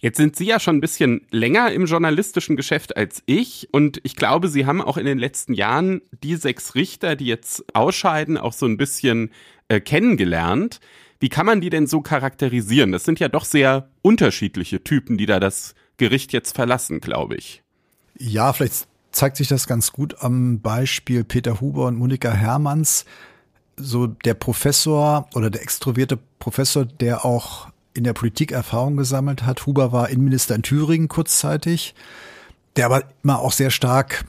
Jetzt sind Sie ja schon ein bisschen länger im journalistischen Geschäft als ich und ich glaube, Sie haben auch in den letzten Jahren die sechs Richter, die jetzt ausscheiden, auch so ein bisschen äh, kennengelernt. Wie kann man die denn so charakterisieren? Das sind ja doch sehr unterschiedliche Typen, die da das Gericht jetzt verlassen, glaube ich. Ja, vielleicht zeigt sich das ganz gut am Beispiel Peter Huber und Monika Hermanns so der Professor oder der extrovierte Professor, der auch in der Politik Erfahrung gesammelt hat. Huber war Innenminister in Thüringen kurzzeitig, der aber immer auch sehr stark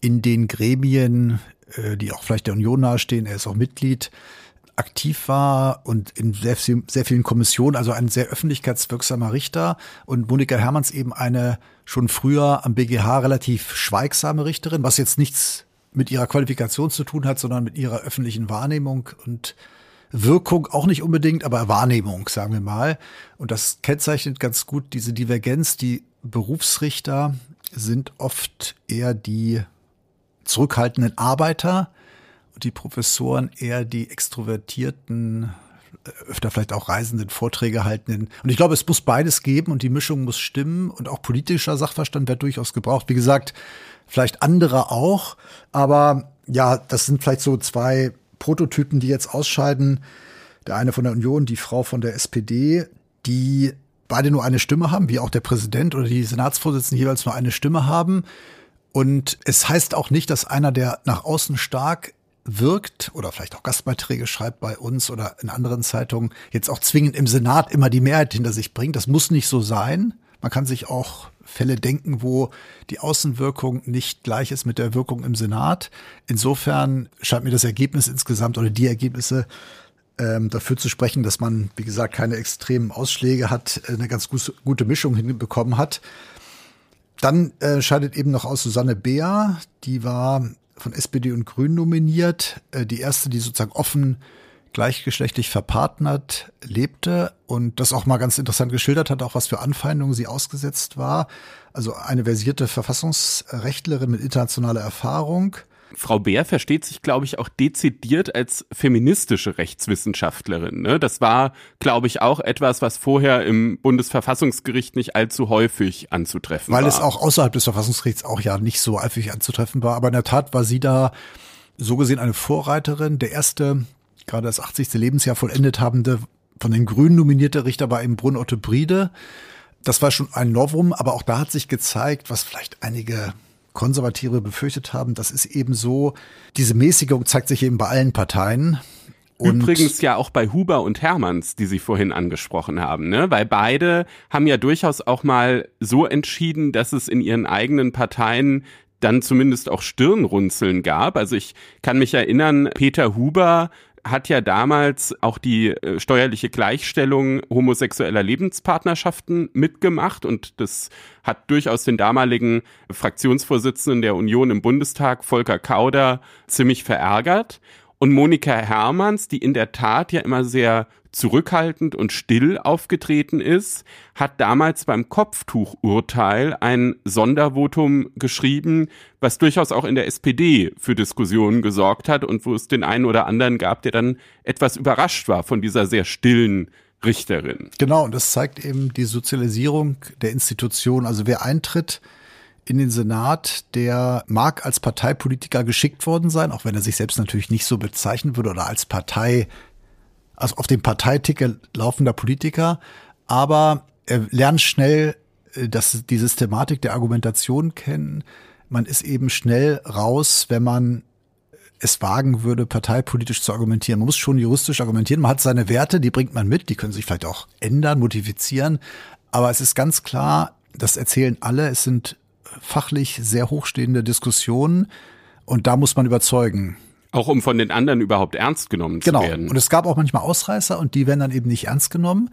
in den Gremien, äh, die auch vielleicht der Union nahestehen, er ist auch Mitglied, aktiv war und in sehr, sehr vielen Kommissionen, also ein sehr öffentlichkeitswirksamer Richter und Monika Hermanns eben eine schon früher am BGH relativ schweigsame Richterin, was jetzt nichts mit ihrer Qualifikation zu tun hat, sondern mit ihrer öffentlichen Wahrnehmung und Wirkung auch nicht unbedingt, aber Wahrnehmung, sagen wir mal. Und das kennzeichnet ganz gut diese Divergenz. Die Berufsrichter sind oft eher die zurückhaltenden Arbeiter und die Professoren eher die extrovertierten, öfter vielleicht auch reisenden Vorträge haltenden. Und ich glaube, es muss beides geben und die Mischung muss stimmen und auch politischer Sachverstand wird durchaus gebraucht. Wie gesagt, vielleicht andere auch, aber ja, das sind vielleicht so zwei Prototypen, die jetzt ausscheiden. Der eine von der Union, die Frau von der SPD, die beide nur eine Stimme haben, wie auch der Präsident oder die Senatsvorsitzenden jeweils nur eine Stimme haben. Und es heißt auch nicht, dass einer, der nach außen stark wirkt oder vielleicht auch Gastbeiträge schreibt bei uns oder in anderen Zeitungen, jetzt auch zwingend im Senat immer die Mehrheit hinter sich bringt. Das muss nicht so sein. Man kann sich auch Fälle denken, wo die Außenwirkung nicht gleich ist mit der Wirkung im Senat. Insofern scheint mir das Ergebnis insgesamt oder die Ergebnisse ähm, dafür zu sprechen, dass man, wie gesagt, keine extremen Ausschläge hat, eine ganz gute Mischung hinbekommen hat. Dann äh, scheidet eben noch aus Susanne Beer, die war von SPD und Grünen nominiert, äh, die erste, die sozusagen offen gleichgeschlechtlich verpartnert lebte und das auch mal ganz interessant geschildert hat, auch was für Anfeindungen sie ausgesetzt war. Also eine versierte Verfassungsrechtlerin mit internationaler Erfahrung. Frau Bär versteht sich, glaube ich, auch dezidiert als feministische Rechtswissenschaftlerin. Ne? Das war, glaube ich, auch etwas, was vorher im Bundesverfassungsgericht nicht allzu häufig anzutreffen Weil war. Weil es auch außerhalb des Verfassungsgerichts auch ja nicht so häufig anzutreffen war. Aber in der Tat war sie da so gesehen eine Vorreiterin. Der erste gerade das 80. Lebensjahr vollendet habende, von den Grünen nominierte Richter war eben Brunn Otto Briede. Das war schon ein Novum, aber auch da hat sich gezeigt, was vielleicht einige Konservative befürchtet haben, das ist eben so, diese Mäßigung zeigt sich eben bei allen Parteien. Und Übrigens ja auch bei Huber und Hermanns, die Sie vorhin angesprochen haben, ne? Weil beide haben ja durchaus auch mal so entschieden, dass es in ihren eigenen Parteien dann zumindest auch Stirnrunzeln gab. Also ich kann mich erinnern, Peter Huber hat ja damals auch die äh, steuerliche Gleichstellung homosexueller Lebenspartnerschaften mitgemacht und das hat durchaus den damaligen Fraktionsvorsitzenden der Union im Bundestag, Volker Kauder, ziemlich verärgert. Und Monika Hermanns, die in der Tat ja immer sehr zurückhaltend und still aufgetreten ist, hat damals beim Kopftuchurteil ein Sondervotum geschrieben, was durchaus auch in der SPD für Diskussionen gesorgt hat und wo es den einen oder anderen gab, der dann etwas überrascht war von dieser sehr stillen Richterin. Genau, und das zeigt eben die Sozialisierung der Institution. Also wer eintritt, in den Senat, der mag als Parteipolitiker geschickt worden sein, auch wenn er sich selbst natürlich nicht so bezeichnen würde oder als Partei, also auf dem Parteiticket laufender Politiker, aber er lernt schnell äh, dass die Systematik der Argumentation kennen. Man ist eben schnell raus, wenn man es wagen würde, parteipolitisch zu argumentieren. Man muss schon juristisch argumentieren. Man hat seine Werte, die bringt man mit, die können sich vielleicht auch ändern, modifizieren. Aber es ist ganz klar, das erzählen alle, es sind fachlich sehr hochstehende Diskussionen und da muss man überzeugen. Auch um von den anderen überhaupt ernst genommen genau. zu werden. Genau. Und es gab auch manchmal Ausreißer und die werden dann eben nicht ernst genommen.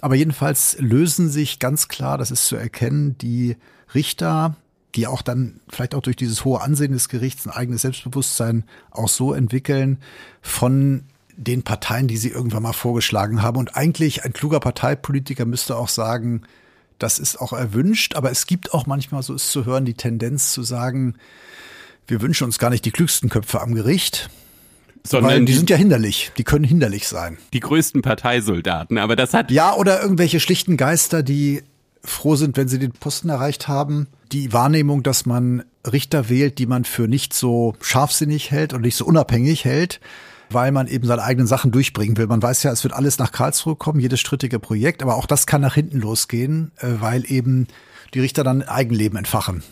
Aber jedenfalls lösen sich ganz klar, das ist zu erkennen, die Richter, die auch dann vielleicht auch durch dieses hohe Ansehen des Gerichts ein eigenes Selbstbewusstsein auch so entwickeln von den Parteien, die sie irgendwann mal vorgeschlagen haben. Und eigentlich ein kluger Parteipolitiker müsste auch sagen, das ist auch erwünscht, aber es gibt auch manchmal, so ist zu hören, die Tendenz zu sagen, wir wünschen uns gar nicht die klügsten Köpfe am Gericht. Sondern weil die, die sind ja hinderlich, die können hinderlich sein. Die größten Parteisoldaten, aber das hat. Ja, oder irgendwelche schlichten Geister, die froh sind, wenn sie den Posten erreicht haben. Die Wahrnehmung, dass man Richter wählt, die man für nicht so scharfsinnig hält und nicht so unabhängig hält, weil man eben seine eigenen Sachen durchbringen will. Man weiß ja, es wird alles nach Karlsruhe kommen, jedes strittige Projekt, aber auch das kann nach hinten losgehen, äh, weil eben die Richter dann Eigenleben entfachen.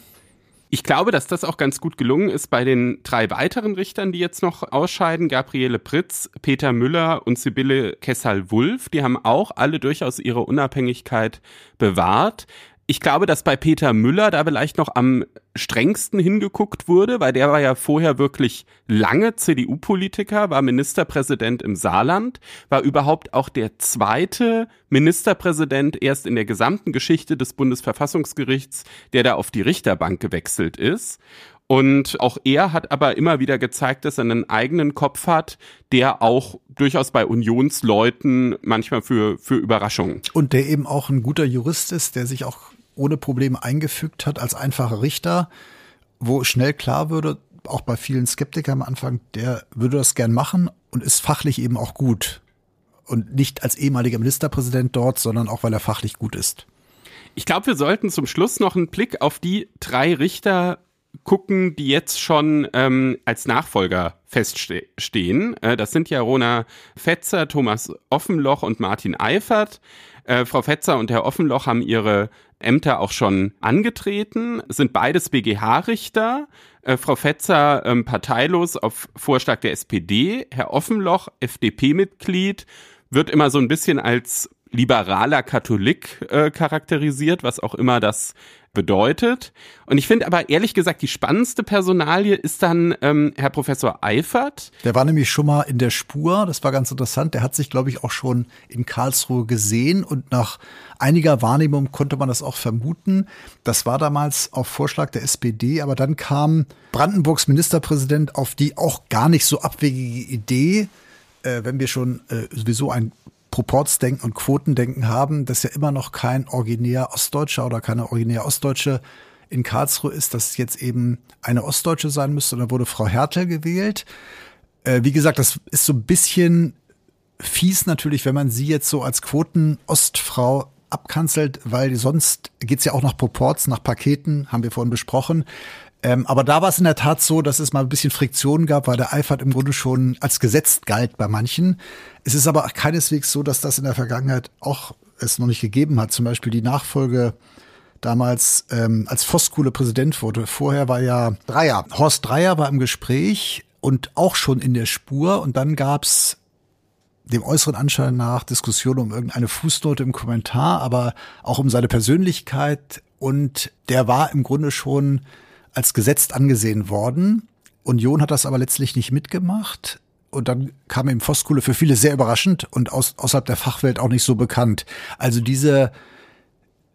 Ich glaube, dass das auch ganz gut gelungen ist bei den drei weiteren Richtern, die jetzt noch ausscheiden. Gabriele Pritz, Peter Müller und Sibylle Kessal-Wulff. Die haben auch alle durchaus ihre Unabhängigkeit bewahrt. Ich glaube, dass bei Peter Müller da vielleicht noch am strengsten hingeguckt wurde, weil der war ja vorher wirklich lange CDU-Politiker, war Ministerpräsident im Saarland, war überhaupt auch der zweite Ministerpräsident erst in der gesamten Geschichte des Bundesverfassungsgerichts, der da auf die Richterbank gewechselt ist. Und auch er hat aber immer wieder gezeigt, dass er einen eigenen Kopf hat, der auch durchaus bei Unionsleuten manchmal für, für Überraschungen. Und der eben auch ein guter Jurist ist, der sich auch ohne Probleme eingefügt hat als einfacher Richter, wo schnell klar würde, auch bei vielen Skeptikern am Anfang, der würde das gern machen und ist fachlich eben auch gut. Und nicht als ehemaliger Ministerpräsident dort, sondern auch, weil er fachlich gut ist. Ich glaube, wir sollten zum Schluss noch einen Blick auf die drei Richter gucken, die jetzt schon ähm, als Nachfolger feststehen. Äh, das sind ja Rona Fetzer, Thomas Offenloch und Martin Eifert. Äh, Frau Fetzer und Herr Offenloch haben ihre Ämter auch schon angetreten, sind beides BGH-Richter. Äh, Frau Fetzer ähm, parteilos auf Vorschlag der SPD, Herr Offenloch FDP-Mitglied, wird immer so ein bisschen als liberaler Katholik äh, charakterisiert, was auch immer das bedeutet. Und ich finde aber ehrlich gesagt, die spannendste Personalie ist dann ähm, Herr Professor Eifert. Der war nämlich schon mal in der Spur, das war ganz interessant. Der hat sich, glaube ich, auch schon in Karlsruhe gesehen und nach einiger Wahrnehmung konnte man das auch vermuten. Das war damals auf Vorschlag der SPD, aber dann kam Brandenburgs Ministerpräsident auf die auch gar nicht so abwegige Idee, äh, wenn wir schon äh, sowieso ein Proportsdenken und Quotendenken haben, dass ja immer noch kein originär Ostdeutscher oder keine originär Ostdeutsche in Karlsruhe ist, dass es jetzt eben eine Ostdeutsche sein müsste. Und da wurde Frau Hertel gewählt. Äh, wie gesagt, das ist so ein bisschen fies natürlich, wenn man sie jetzt so als Quoten-Ostfrau abkanzelt, weil sonst geht's ja auch nach Proports, nach Paketen, haben wir vorhin besprochen. Ähm, aber da war es in der Tat so, dass es mal ein bisschen Friktion gab, weil der Eifert im Grunde schon als gesetzt galt bei manchen. Es ist aber keineswegs so, dass das in der Vergangenheit auch es noch nicht gegeben hat. Zum Beispiel die Nachfolge damals, ähm, als Voskuhle Präsident wurde. Vorher war ja Dreier. Horst Dreier war im Gespräch und auch schon in der Spur. Und dann gab's dem äußeren Anschein nach Diskussionen um irgendeine Fußnote im Kommentar, aber auch um seine Persönlichkeit. Und der war im Grunde schon als gesetzt angesehen worden. Union hat das aber letztlich nicht mitgemacht. Und dann kam eben Voskuhle für viele sehr überraschend und aus, außerhalb der Fachwelt auch nicht so bekannt. Also diese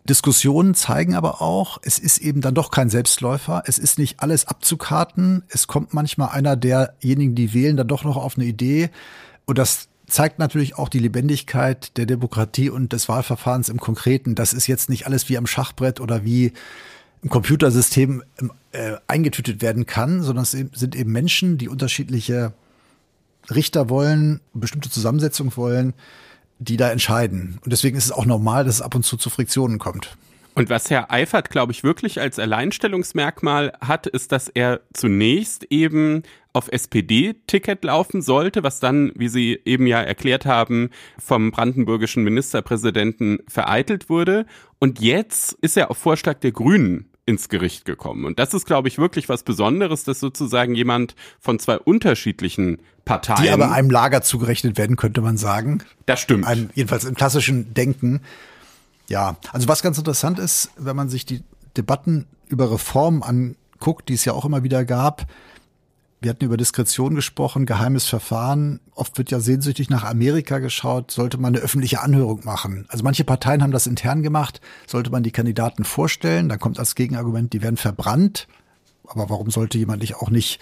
Diskussionen zeigen aber auch, es ist eben dann doch kein Selbstläufer. Es ist nicht alles abzukarten. Es kommt manchmal einer derjenigen, die wählen, dann doch noch auf eine Idee. Und das zeigt natürlich auch die Lebendigkeit der Demokratie und des Wahlverfahrens im Konkreten. Das ist jetzt nicht alles wie am Schachbrett oder wie im Computersystem äh, eingetütet werden kann, sondern es sind eben Menschen, die unterschiedliche Richter wollen, bestimmte Zusammensetzung wollen, die da entscheiden. Und deswegen ist es auch normal, dass es ab und zu zu Friktionen kommt. Und was Herr Eifert, glaube ich, wirklich als Alleinstellungsmerkmal hat, ist, dass er zunächst eben auf SPD-Ticket laufen sollte, was dann, wie Sie eben ja erklärt haben, vom brandenburgischen Ministerpräsidenten vereitelt wurde. Und jetzt ist er auf Vorschlag der Grünen ins Gericht gekommen. Und das ist, glaube ich, wirklich was Besonderes, dass sozusagen jemand von zwei unterschiedlichen Parteien. Die aber einem Lager zugerechnet werden, könnte man sagen. Das stimmt. Einem, jedenfalls im klassischen Denken. Ja, also was ganz interessant ist, wenn man sich die Debatten über Reformen anguckt, die es ja auch immer wieder gab, wir hatten über Diskretion gesprochen, geheimes Verfahren. Oft wird ja sehnsüchtig nach Amerika geschaut. Sollte man eine öffentliche Anhörung machen? Also manche Parteien haben das intern gemacht. Sollte man die Kandidaten vorstellen? Dann kommt als Gegenargument, die werden verbrannt. Aber warum sollte jemand nicht auch nicht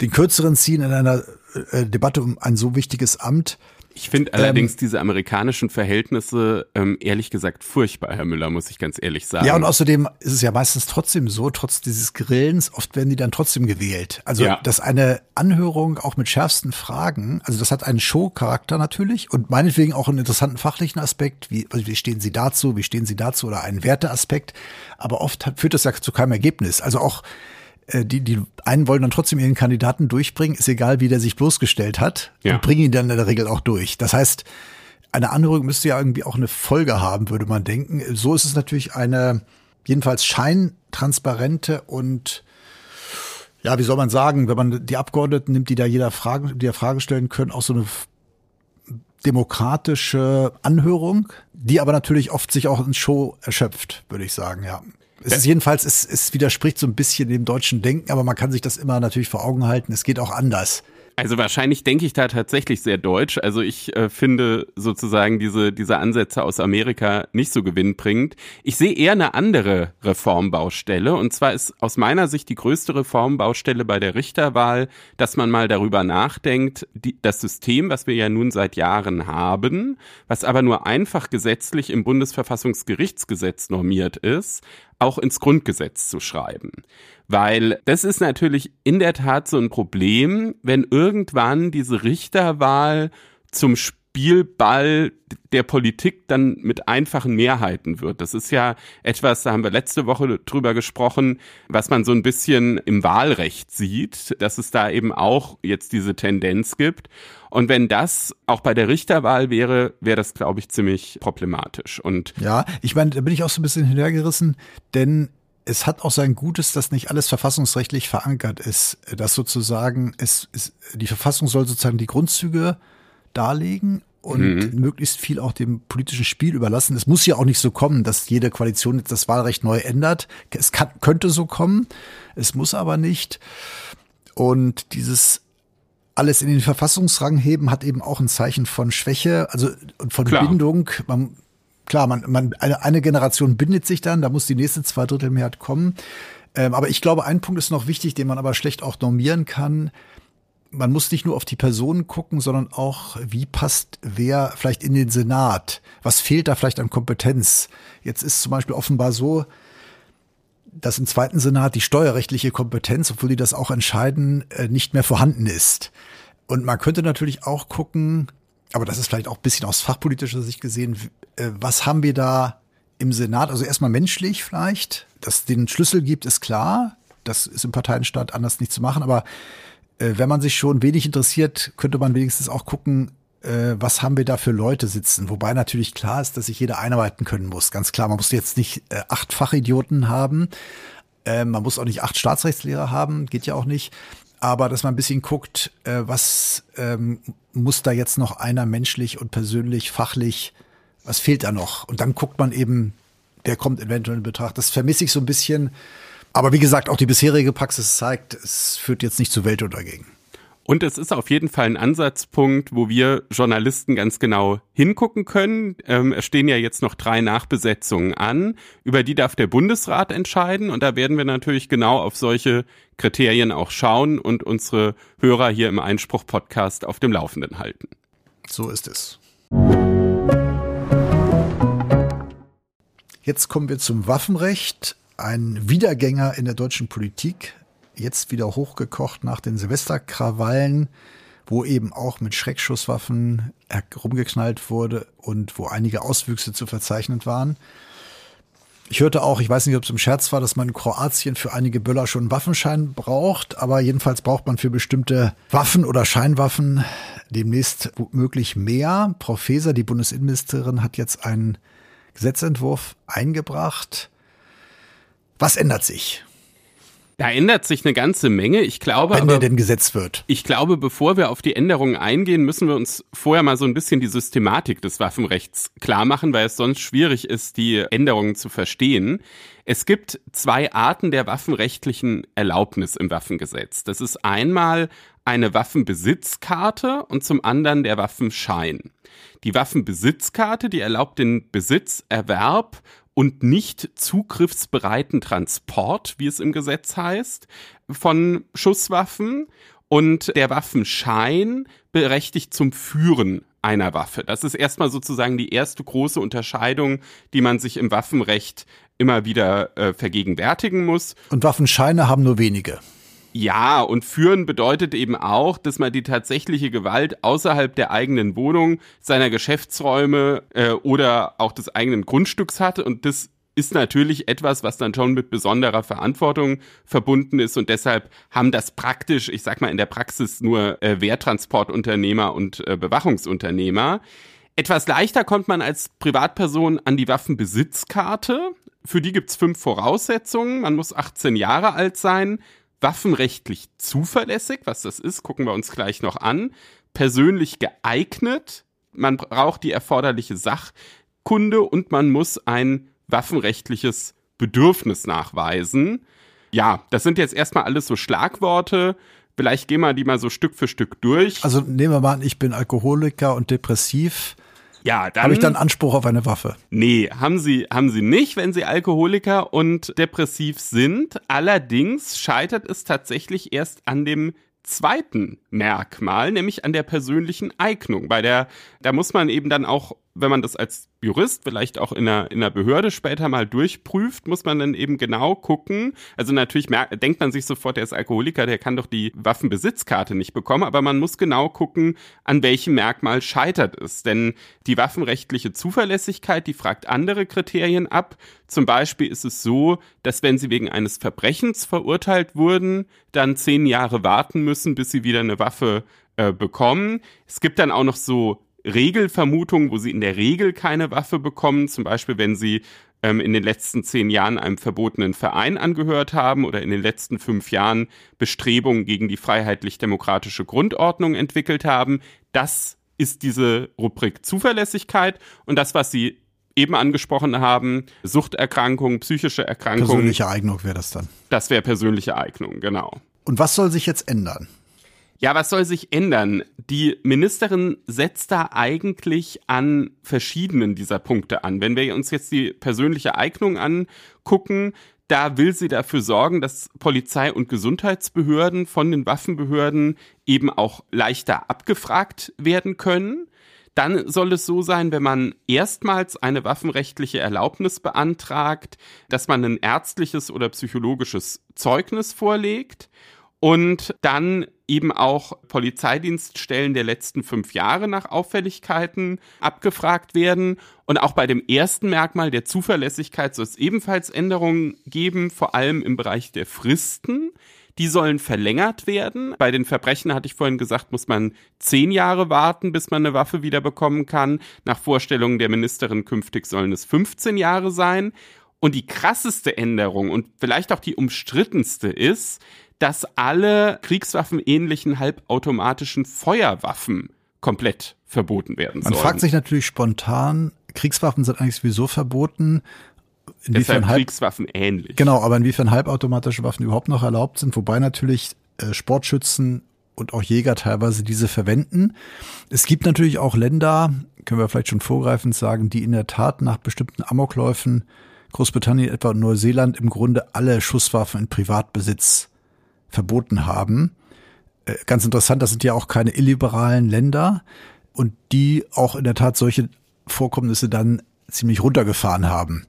den kürzeren ziehen in einer äh, Debatte um ein so wichtiges Amt? Ich finde allerdings ähm, diese amerikanischen Verhältnisse ähm, ehrlich gesagt furchtbar, Herr Müller, muss ich ganz ehrlich sagen. Ja, und außerdem ist es ja meistens trotzdem so, trotz dieses Grillens, oft werden die dann trotzdem gewählt. Also, ja. dass eine Anhörung auch mit schärfsten Fragen, also das hat einen Show-Charakter natürlich und meinetwegen auch einen interessanten fachlichen Aspekt, wie, also wie stehen Sie dazu, wie stehen Sie dazu oder einen Werteaspekt, aber oft führt das ja zu keinem Ergebnis. Also auch die, die einen wollen dann trotzdem ihren Kandidaten durchbringen, ist egal, wie der sich bloßgestellt hat, ja. und bringen ihn dann in der Regel auch durch. Das heißt, eine Anhörung müsste ja irgendwie auch eine Folge haben, würde man denken. So ist es natürlich eine jedenfalls scheintransparente und ja, wie soll man sagen, wenn man die Abgeordneten nimmt, die da jeder Fragen, die ja Fragen stellen können, auch so eine demokratische Anhörung, die aber natürlich oft sich auch in Show erschöpft, würde ich sagen, ja. Es ist jedenfalls, es, es widerspricht so ein bisschen dem deutschen Denken, aber man kann sich das immer natürlich vor Augen halten. Es geht auch anders. Also wahrscheinlich denke ich da tatsächlich sehr deutsch. Also ich äh, finde sozusagen diese, diese Ansätze aus Amerika nicht so gewinnbringend. Ich sehe eher eine andere Reformbaustelle. Und zwar ist aus meiner Sicht die größte Reformbaustelle bei der Richterwahl, dass man mal darüber nachdenkt, die, das System, was wir ja nun seit Jahren haben, was aber nur einfach gesetzlich im Bundesverfassungsgerichtsgesetz normiert ist, auch ins Grundgesetz zu schreiben. Weil das ist natürlich in der Tat so ein Problem, wenn irgendwann diese Richterwahl zum Spielball der Politik dann mit einfachen Mehrheiten wird. Das ist ja etwas, da haben wir letzte Woche drüber gesprochen, was man so ein bisschen im Wahlrecht sieht, dass es da eben auch jetzt diese Tendenz gibt. Und wenn das auch bei der Richterwahl wäre, wäre das, glaube ich, ziemlich problematisch. Und ja, ich meine, da bin ich auch so ein bisschen hintergerissen, denn es hat auch sein Gutes, dass nicht alles verfassungsrechtlich verankert ist. Dass sozusagen es, es die Verfassung soll sozusagen die Grundzüge darlegen und mhm. möglichst viel auch dem politischen Spiel überlassen. Es muss ja auch nicht so kommen, dass jede Koalition jetzt das Wahlrecht neu ändert. Es kann, könnte so kommen, es muss aber nicht. Und dieses alles in den Verfassungsrang heben hat eben auch ein Zeichen von Schwäche, also von Klar. Bindung. Man, klar, man, man, eine, eine Generation bindet sich dann, da muss die nächste Zweidrittelmehrheit kommen. Ähm, aber ich glaube, ein Punkt ist noch wichtig, den man aber schlecht auch normieren kann. man muss nicht nur auf die Personen gucken, sondern auch, wie passt wer vielleicht in den Senat? Was fehlt da vielleicht an Kompetenz? Jetzt ist zum Beispiel offenbar so, dass im zweiten Senat die steuerrechtliche Kompetenz, obwohl die das auch entscheiden, äh, nicht mehr vorhanden ist. Und man könnte natürlich auch gucken, aber das ist vielleicht auch ein bisschen aus fachpolitischer Sicht gesehen, äh, was haben wir da im Senat? Also erstmal menschlich vielleicht, dass es den Schlüssel gibt, ist klar. Das ist im Parteienstaat anders nicht zu machen, aber äh, wenn man sich schon wenig interessiert, könnte man wenigstens auch gucken, äh, was haben wir da für Leute sitzen. Wobei natürlich klar ist, dass sich jeder einarbeiten können muss. Ganz klar, man muss jetzt nicht acht Fachidioten haben. Man muss auch nicht acht Staatsrechtslehrer haben, geht ja auch nicht. Aber dass man ein bisschen guckt, äh, was ähm, muss da jetzt noch einer menschlich und persönlich, fachlich, was fehlt da noch? Und dann guckt man eben, wer kommt eventuell in Betracht. Das vermisse ich so ein bisschen aber wie gesagt, auch die bisherige Praxis zeigt, es führt jetzt nicht zu Weltuntergängen. Und es ist auf jeden Fall ein Ansatzpunkt, wo wir Journalisten ganz genau hingucken können. Ähm, es stehen ja jetzt noch drei Nachbesetzungen an. Über die darf der Bundesrat entscheiden. Und da werden wir natürlich genau auf solche Kriterien auch schauen und unsere Hörer hier im Einspruch-Podcast auf dem Laufenden halten. So ist es. Jetzt kommen wir zum Waffenrecht ein Wiedergänger in der deutschen Politik, jetzt wieder hochgekocht nach den Silvesterkrawallen, wo eben auch mit Schreckschusswaffen herumgeknallt wurde und wo einige Auswüchse zu verzeichnen waren. Ich hörte auch, ich weiß nicht, ob es im Scherz war, dass man in Kroatien für einige Böller schon einen Waffenschein braucht, aber jedenfalls braucht man für bestimmte Waffen oder Scheinwaffen demnächst möglich mehr. Frau Faeser, die Bundesinnenministerin, hat jetzt einen Gesetzentwurf eingebracht, was ändert sich? Da ändert sich eine ganze Menge. Ich glaube, wenn aber, der denn gesetzt wird. Ich glaube, bevor wir auf die Änderungen eingehen, müssen wir uns vorher mal so ein bisschen die Systematik des Waffenrechts klar machen, weil es sonst schwierig ist, die Änderungen zu verstehen. Es gibt zwei Arten der waffenrechtlichen Erlaubnis im Waffengesetz. Das ist einmal eine Waffenbesitzkarte und zum anderen der Waffenschein. Die Waffenbesitzkarte, die erlaubt den Besitzerwerb und nicht zugriffsbereiten Transport, wie es im Gesetz heißt, von Schusswaffen und der Waffenschein berechtigt zum Führen einer Waffe. Das ist erstmal sozusagen die erste große Unterscheidung, die man sich im Waffenrecht immer wieder äh, vergegenwärtigen muss. Und Waffenscheine haben nur wenige. Ja, und führen bedeutet eben auch, dass man die tatsächliche Gewalt außerhalb der eigenen Wohnung, seiner Geschäftsräume äh, oder auch des eigenen Grundstücks hat. Und das ist natürlich etwas, was dann schon mit besonderer Verantwortung verbunden ist. Und deshalb haben das praktisch, ich sag mal in der Praxis, nur äh, Wehrtransportunternehmer und äh, Bewachungsunternehmer. Etwas leichter kommt man als Privatperson an die Waffenbesitzkarte. Für die gibt's fünf Voraussetzungen. Man muss 18 Jahre alt sein, waffenrechtlich zuverlässig, was das ist, gucken wir uns gleich noch an, persönlich geeignet, man braucht die erforderliche Sachkunde und man muss ein waffenrechtliches Bedürfnis nachweisen. Ja, das sind jetzt erstmal alles so Schlagworte. Vielleicht gehen wir die mal so Stück für Stück durch. Also nehmen wir mal an, ich bin Alkoholiker und depressiv. Ja, dann. Habe ich dann Anspruch auf eine Waffe? Nee, haben Sie, haben Sie nicht, wenn Sie Alkoholiker und depressiv sind. Allerdings scheitert es tatsächlich erst an dem zweiten Merkmal, nämlich an der persönlichen Eignung. Bei der, da muss man eben dann auch wenn man das als Jurist vielleicht auch in einer, in einer Behörde später mal durchprüft, muss man dann eben genau gucken. Also natürlich merkt, denkt man sich sofort, der ist Alkoholiker, der kann doch die Waffenbesitzkarte nicht bekommen, aber man muss genau gucken, an welchem Merkmal scheitert es. Denn die waffenrechtliche Zuverlässigkeit, die fragt andere Kriterien ab. Zum Beispiel ist es so, dass wenn sie wegen eines Verbrechens verurteilt wurden, dann zehn Jahre warten müssen, bis sie wieder eine Waffe äh, bekommen. Es gibt dann auch noch so Regelvermutungen, wo sie in der Regel keine Waffe bekommen, zum Beispiel wenn sie ähm, in den letzten zehn Jahren einem verbotenen Verein angehört haben oder in den letzten fünf Jahren Bestrebungen gegen die freiheitlich-demokratische Grundordnung entwickelt haben. Das ist diese Rubrik Zuverlässigkeit und das, was Sie eben angesprochen haben, Suchterkrankungen, psychische Erkrankungen. Persönliche Eignung wäre das dann. Das wäre persönliche Eignung, genau. Und was soll sich jetzt ändern? Ja, was soll sich ändern? Die Ministerin setzt da eigentlich an verschiedenen dieser Punkte an. Wenn wir uns jetzt die persönliche Eignung angucken, da will sie dafür sorgen, dass Polizei und Gesundheitsbehörden von den Waffenbehörden eben auch leichter abgefragt werden können. Dann soll es so sein, wenn man erstmals eine waffenrechtliche Erlaubnis beantragt, dass man ein ärztliches oder psychologisches Zeugnis vorlegt und dann eben auch Polizeidienststellen der letzten fünf Jahre nach Auffälligkeiten abgefragt werden. Und auch bei dem ersten Merkmal der Zuverlässigkeit soll es ebenfalls Änderungen geben, vor allem im Bereich der Fristen. Die sollen verlängert werden. Bei den Verbrechen hatte ich vorhin gesagt, muss man zehn Jahre warten, bis man eine Waffe wieder bekommen kann. Nach Vorstellungen der Ministerin künftig sollen es 15 Jahre sein. Und die krasseste Änderung und vielleicht auch die umstrittenste ist, dass alle kriegswaffenähnlichen halbautomatischen Feuerwaffen komplett verboten werden sollen. Man fragt sich natürlich spontan, Kriegswaffen sind eigentlich sowieso verboten. Inwiefern halb, Kriegswaffen ähnlich. Genau, aber inwiefern halbautomatische Waffen überhaupt noch erlaubt sind, wobei natürlich äh, Sportschützen und auch Jäger teilweise diese verwenden. Es gibt natürlich auch Länder, können wir vielleicht schon vorgreifend sagen, die in der Tat nach bestimmten Amokläufen, Großbritannien etwa und Neuseeland, im Grunde alle Schusswaffen in Privatbesitz verboten haben. Äh, ganz interessant, das sind ja auch keine illiberalen Länder und die auch in der Tat solche Vorkommnisse dann ziemlich runtergefahren haben.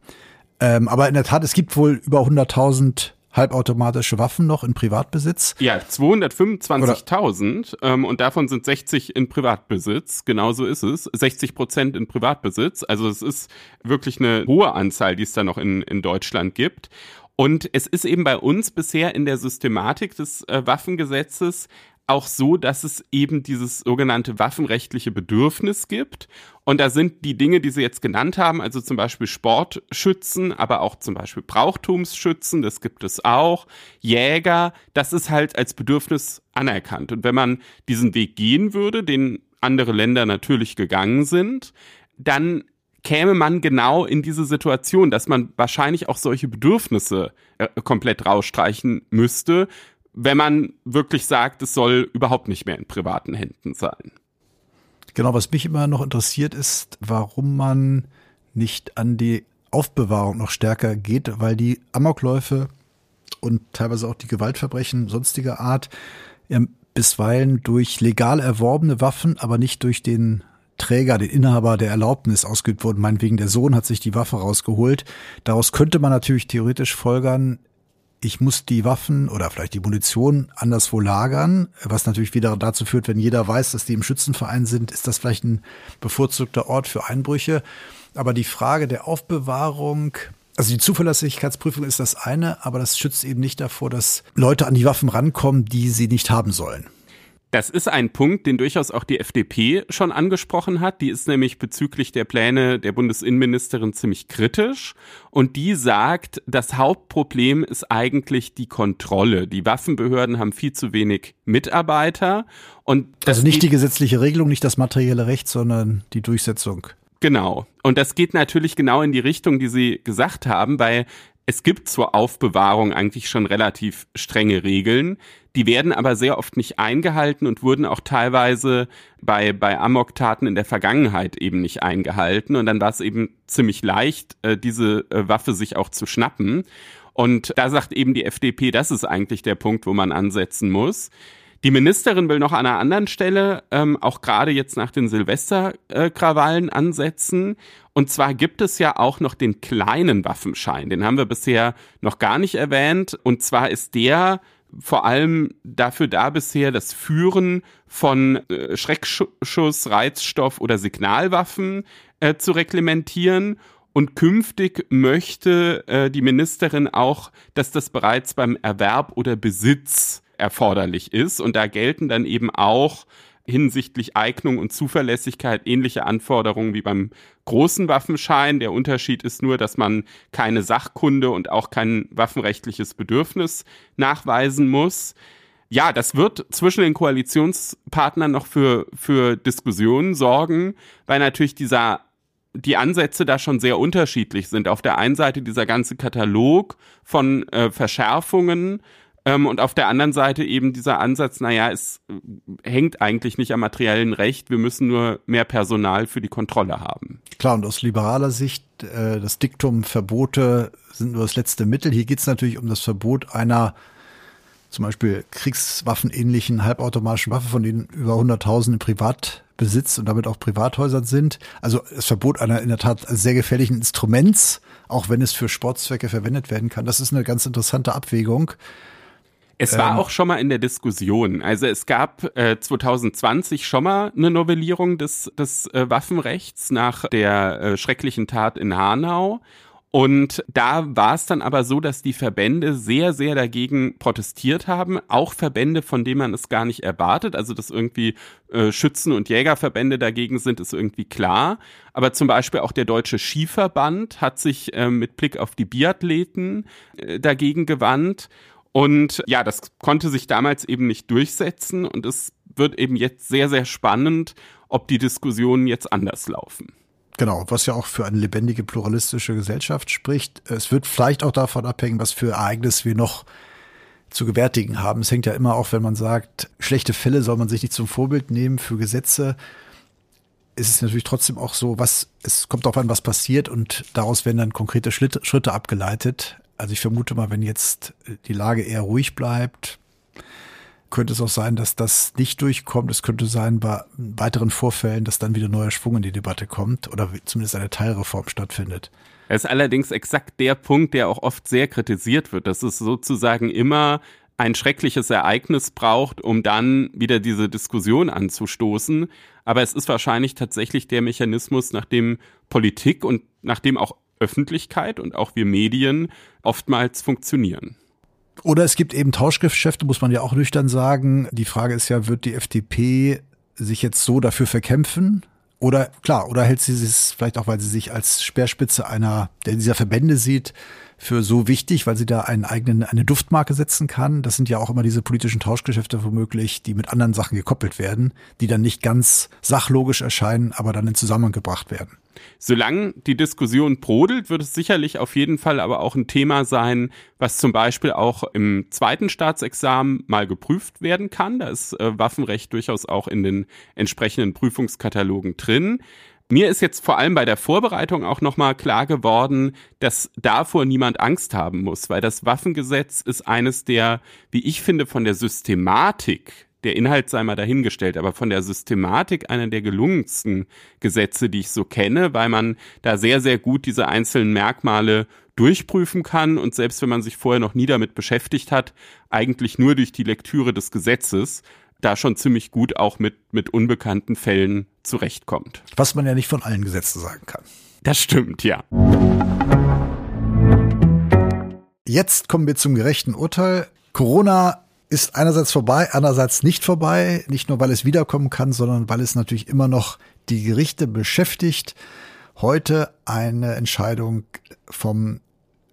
Ähm, aber in der Tat, es gibt wohl über 100.000 halbautomatische Waffen noch in Privatbesitz. Ja, 225.000 ähm, und davon sind 60 in Privatbesitz. Genauso ist es. 60 Prozent in Privatbesitz. Also es ist wirklich eine hohe Anzahl, die es da noch in, in Deutschland gibt. Und es ist eben bei uns bisher in der Systematik des äh, Waffengesetzes auch so, dass es eben dieses sogenannte waffenrechtliche Bedürfnis gibt. Und da sind die Dinge, die Sie jetzt genannt haben, also zum Beispiel Sportschützen, aber auch zum Beispiel Brauchtumsschützen, das gibt es auch, Jäger, das ist halt als Bedürfnis anerkannt. Und wenn man diesen Weg gehen würde, den andere Länder natürlich gegangen sind, dann käme man genau in diese Situation, dass man wahrscheinlich auch solche Bedürfnisse äh, komplett rausstreichen müsste, wenn man wirklich sagt, es soll überhaupt nicht mehr in privaten Händen sein. Genau, was mich immer noch interessiert ist, warum man nicht an die Aufbewahrung noch stärker geht, weil die Amokläufe und teilweise auch die Gewaltverbrechen sonstiger Art bisweilen durch legal erworbene Waffen, aber nicht durch den Träger, den Inhaber der Erlaubnis ausgeübt wurden. Meinetwegen der Sohn hat sich die Waffe rausgeholt. Daraus könnte man natürlich theoretisch folgern, ich muss die Waffen oder vielleicht die Munition anderswo lagern, was natürlich wieder dazu führt, wenn jeder weiß, dass die im Schützenverein sind, ist das vielleicht ein bevorzugter Ort für Einbrüche. Aber die Frage der Aufbewahrung, also die Zuverlässigkeitsprüfung ist das eine, aber das schützt eben nicht davor, dass Leute an die Waffen rankommen, die sie nicht haben sollen. Das ist ein Punkt, den durchaus auch die FDP schon angesprochen hat. Die ist nämlich bezüglich der Pläne der Bundesinnenministerin ziemlich kritisch. Und die sagt, das Hauptproblem ist eigentlich die Kontrolle. Die Waffenbehörden haben viel zu wenig Mitarbeiter. Und also nicht die gesetzliche Regelung, nicht das materielle Recht, sondern die Durchsetzung. Genau. Und das geht natürlich genau in die Richtung, die Sie gesagt haben, weil es gibt zur Aufbewahrung eigentlich schon relativ strenge Regeln. Die werden aber sehr oft nicht eingehalten und wurden auch teilweise bei, bei Amok-Taten in der Vergangenheit eben nicht eingehalten. Und dann war es eben ziemlich leicht, äh, diese äh, Waffe sich auch zu schnappen. Und da sagt eben die FDP, das ist eigentlich der Punkt, wo man ansetzen muss. Die Ministerin will noch an einer anderen Stelle, ähm, auch gerade jetzt nach den Silvesterkrawallen äh, ansetzen. Und zwar gibt es ja auch noch den kleinen Waffenschein. Den haben wir bisher noch gar nicht erwähnt. Und zwar ist der vor allem dafür da bisher das Führen von äh, Schreckschuss, Reizstoff oder Signalwaffen äh, zu reglementieren. Und künftig möchte äh, die Ministerin auch, dass das bereits beim Erwerb oder Besitz erforderlich ist. Und da gelten dann eben auch hinsichtlich Eignung und Zuverlässigkeit ähnliche Anforderungen wie beim großen Waffenschein. Der Unterschied ist nur, dass man keine Sachkunde und auch kein waffenrechtliches Bedürfnis nachweisen muss. Ja, das wird zwischen den Koalitionspartnern noch für, für Diskussionen sorgen, weil natürlich dieser die Ansätze da schon sehr unterschiedlich sind. Auf der einen Seite dieser ganze Katalog von äh, Verschärfungen, ähm, und auf der anderen Seite eben dieser Ansatz, naja, es äh, hängt eigentlich nicht am materiellen Recht, wir müssen nur mehr Personal für die Kontrolle haben. Klar, und aus liberaler Sicht, äh, das Diktum Verbote sind nur das letzte Mittel. Hier geht es natürlich um das Verbot einer zum Beispiel kriegswaffenähnlichen halbautomatischen Waffe, von denen über 100.000 in Privatbesitz und damit auch Privathäusern sind. Also das Verbot einer in der Tat sehr gefährlichen Instruments, auch wenn es für Sportzwecke verwendet werden kann. Das ist eine ganz interessante Abwägung. Es war ähm, auch schon mal in der Diskussion. Also es gab äh, 2020 schon mal eine Novellierung des, des äh, Waffenrechts nach der äh, schrecklichen Tat in Hanau. Und da war es dann aber so, dass die Verbände sehr, sehr dagegen protestiert haben. Auch Verbände, von denen man es gar nicht erwartet. Also, dass irgendwie äh, Schützen- und Jägerverbände dagegen sind, ist irgendwie klar. Aber zum Beispiel auch der Deutsche Skiverband hat sich äh, mit Blick auf die Biathleten äh, dagegen gewandt. Und ja, das konnte sich damals eben nicht durchsetzen und es wird eben jetzt sehr, sehr spannend, ob die Diskussionen jetzt anders laufen. Genau, was ja auch für eine lebendige pluralistische Gesellschaft spricht. Es wird vielleicht auch davon abhängen, was für Ereignisse wir noch zu gewärtigen haben. Es hängt ja immer auch, wenn man sagt, schlechte Fälle soll man sich nicht zum Vorbild nehmen für Gesetze. Es ist natürlich trotzdem auch so, was, es kommt darauf an, was passiert und daraus werden dann konkrete Schritte abgeleitet. Also ich vermute mal, wenn jetzt die Lage eher ruhig bleibt, könnte es auch sein, dass das nicht durchkommt. Es könnte sein, bei weiteren Vorfällen, dass dann wieder neuer Schwung in die Debatte kommt oder zumindest eine Teilreform stattfindet. Es ist allerdings exakt der Punkt, der auch oft sehr kritisiert wird, dass es sozusagen immer ein schreckliches Ereignis braucht, um dann wieder diese Diskussion anzustoßen. Aber es ist wahrscheinlich tatsächlich der Mechanismus, nach dem Politik und nach dem auch Öffentlichkeit und auch wir Medien oftmals funktionieren. Oder es gibt eben Tauschgeschäfte, muss man ja auch nüchtern sagen. Die Frage ist ja, wird die FDP sich jetzt so dafür verkämpfen? Oder klar, oder hält sie es vielleicht auch, weil sie sich als Speerspitze einer der dieser Verbände sieht, für so wichtig, weil sie da einen eigenen, eine Duftmarke setzen kann. Das sind ja auch immer diese politischen Tauschgeschäfte womöglich, die mit anderen Sachen gekoppelt werden, die dann nicht ganz sachlogisch erscheinen, aber dann in Zusammenhang gebracht werden. Solange die Diskussion brodelt, wird es sicherlich auf jeden Fall aber auch ein Thema sein, was zum Beispiel auch im zweiten Staatsexamen mal geprüft werden kann. Da ist äh, Waffenrecht durchaus auch in den entsprechenden Prüfungskatalogen drin. Mir ist jetzt vor allem bei der Vorbereitung auch nochmal klar geworden, dass davor niemand Angst haben muss, weil das Waffengesetz ist eines der, wie ich finde, von der Systematik der Inhalt sei mal dahingestellt, aber von der Systematik einer der gelungensten Gesetze, die ich so kenne, weil man da sehr, sehr gut diese einzelnen Merkmale durchprüfen kann und selbst wenn man sich vorher noch nie damit beschäftigt hat, eigentlich nur durch die Lektüre des Gesetzes da schon ziemlich gut auch mit, mit unbekannten Fällen zurechtkommt. Was man ja nicht von allen Gesetzen sagen kann. Das stimmt, ja. Jetzt kommen wir zum gerechten Urteil. Corona ist einerseits vorbei, andererseits nicht vorbei. Nicht nur, weil es wiederkommen kann, sondern weil es natürlich immer noch die Gerichte beschäftigt. Heute eine Entscheidung vom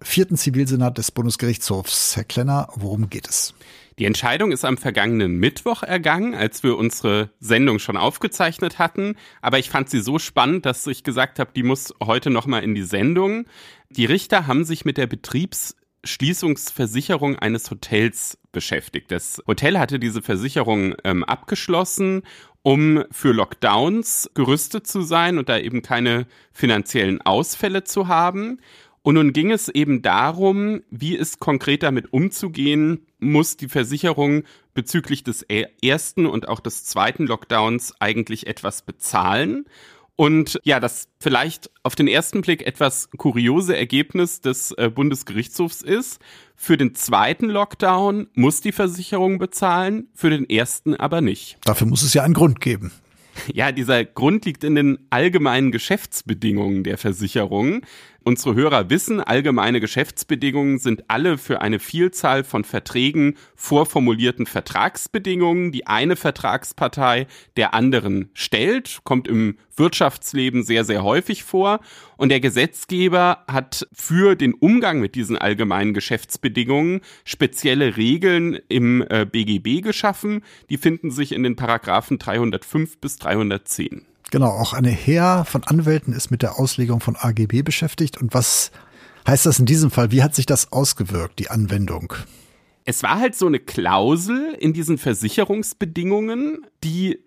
vierten Zivilsenat des Bundesgerichtshofs. Herr Klenner, worum geht es? Die Entscheidung ist am vergangenen Mittwoch ergangen, als wir unsere Sendung schon aufgezeichnet hatten. Aber ich fand sie so spannend, dass ich gesagt habe, die muss heute nochmal in die Sendung. Die Richter haben sich mit der Betriebsschließungsversicherung eines Hotels beschäftigt. Das Hotel hatte diese Versicherung ähm, abgeschlossen, um für Lockdowns gerüstet zu sein und da eben keine finanziellen Ausfälle zu haben. Und nun ging es eben darum, wie es konkret damit umzugehen muss, die Versicherung bezüglich des ersten und auch des zweiten Lockdowns eigentlich etwas bezahlen. Und ja, das vielleicht auf den ersten Blick etwas kuriose Ergebnis des äh, Bundesgerichtshofs ist, für den zweiten Lockdown muss die Versicherung bezahlen, für den ersten aber nicht. Dafür muss es ja einen Grund geben. Ja, dieser Grund liegt in den allgemeinen Geschäftsbedingungen der Versicherung. Unsere Hörer wissen, allgemeine Geschäftsbedingungen sind alle für eine Vielzahl von Verträgen vorformulierten Vertragsbedingungen, die eine Vertragspartei der anderen stellt, kommt im Wirtschaftsleben sehr, sehr häufig vor. Und der Gesetzgeber hat für den Umgang mit diesen allgemeinen Geschäftsbedingungen spezielle Regeln im BGB äh, geschaffen. Die finden sich in den Paragraphen 305 bis 310. Genau, auch eine Heer von Anwälten ist mit der Auslegung von AGB beschäftigt. Und was heißt das in diesem Fall? Wie hat sich das ausgewirkt, die Anwendung? Es war halt so eine Klausel in diesen Versicherungsbedingungen, die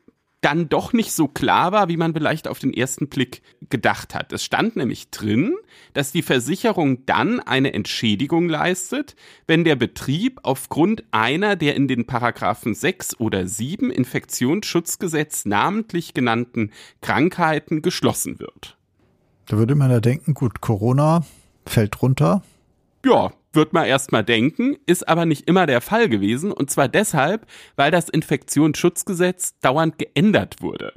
dann doch nicht so klar war, wie man vielleicht auf den ersten Blick gedacht hat. Es stand nämlich drin, dass die Versicherung dann eine Entschädigung leistet, wenn der Betrieb aufgrund einer der in den Paragraphen 6 oder 7 Infektionsschutzgesetz namentlich genannten Krankheiten geschlossen wird. Da würde man ja denken, gut, Corona fällt runter. Ja, wird man erstmal denken, ist aber nicht immer der Fall gewesen. Und zwar deshalb, weil das Infektionsschutzgesetz dauernd geändert wurde.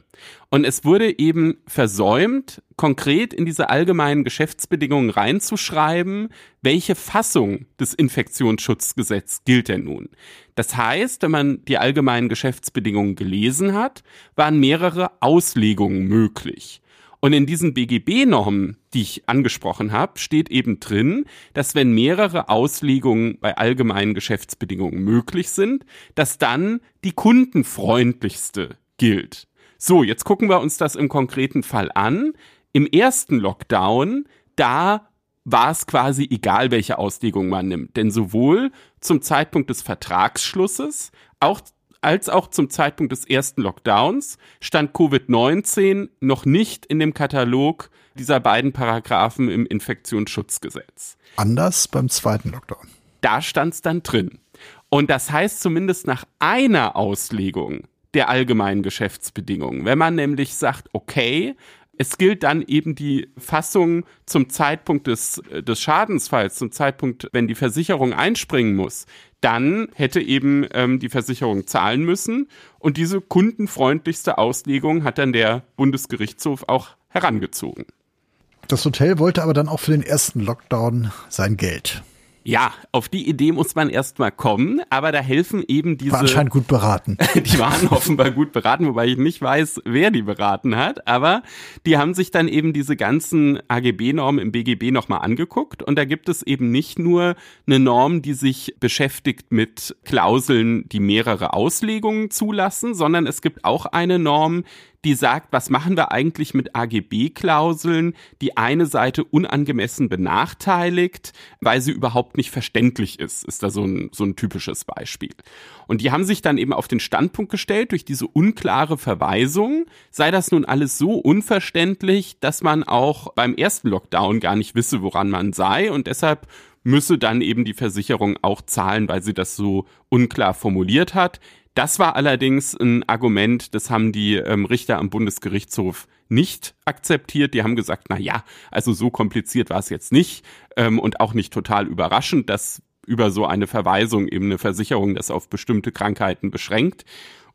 Und es wurde eben versäumt, konkret in diese allgemeinen Geschäftsbedingungen reinzuschreiben, welche Fassung des Infektionsschutzgesetzes gilt denn nun. Das heißt, wenn man die allgemeinen Geschäftsbedingungen gelesen hat, waren mehrere Auslegungen möglich. Und in diesen BGB-Normen, die ich angesprochen habe, steht eben drin, dass wenn mehrere Auslegungen bei allgemeinen Geschäftsbedingungen möglich sind, dass dann die kundenfreundlichste gilt. So, jetzt gucken wir uns das im konkreten Fall an. Im ersten Lockdown, da war es quasi egal, welche Auslegung man nimmt. Denn sowohl zum Zeitpunkt des Vertragsschlusses, auch als auch zum Zeitpunkt des ersten Lockdowns stand Covid-19 noch nicht in dem Katalog dieser beiden Paragraphen im Infektionsschutzgesetz. Anders beim zweiten Lockdown. Da stand es dann drin. Und das heißt zumindest nach einer Auslegung der allgemeinen Geschäftsbedingungen. Wenn man nämlich sagt, okay, es gilt dann eben die Fassung zum Zeitpunkt des, des Schadensfalls, zum Zeitpunkt, wenn die Versicherung einspringen muss. Dann hätte eben ähm, die Versicherung zahlen müssen. Und diese kundenfreundlichste Auslegung hat dann der Bundesgerichtshof auch herangezogen. Das Hotel wollte aber dann auch für den ersten Lockdown sein Geld. Ja, auf die Idee muss man erstmal kommen, aber da helfen eben diese. War anscheinend gut beraten. Die waren offenbar gut beraten, wobei ich nicht weiß, wer die beraten hat, aber die haben sich dann eben diese ganzen AGB-Normen im BGB nochmal angeguckt und da gibt es eben nicht nur eine Norm, die sich beschäftigt mit Klauseln, die mehrere Auslegungen zulassen, sondern es gibt auch eine Norm, die sagt, was machen wir eigentlich mit AGB-Klauseln, die eine Seite unangemessen benachteiligt, weil sie überhaupt nicht verständlich ist, ist da so ein, so ein typisches Beispiel. Und die haben sich dann eben auf den Standpunkt gestellt, durch diese unklare Verweisung sei das nun alles so unverständlich, dass man auch beim ersten Lockdown gar nicht wisse, woran man sei und deshalb müsse dann eben die Versicherung auch zahlen, weil sie das so unklar formuliert hat. Das war allerdings ein Argument, das haben die ähm, Richter am Bundesgerichtshof nicht akzeptiert. Die haben gesagt, na ja, also so kompliziert war es jetzt nicht ähm, und auch nicht total überraschend, dass über so eine Verweisung eben eine Versicherung das auf bestimmte Krankheiten beschränkt.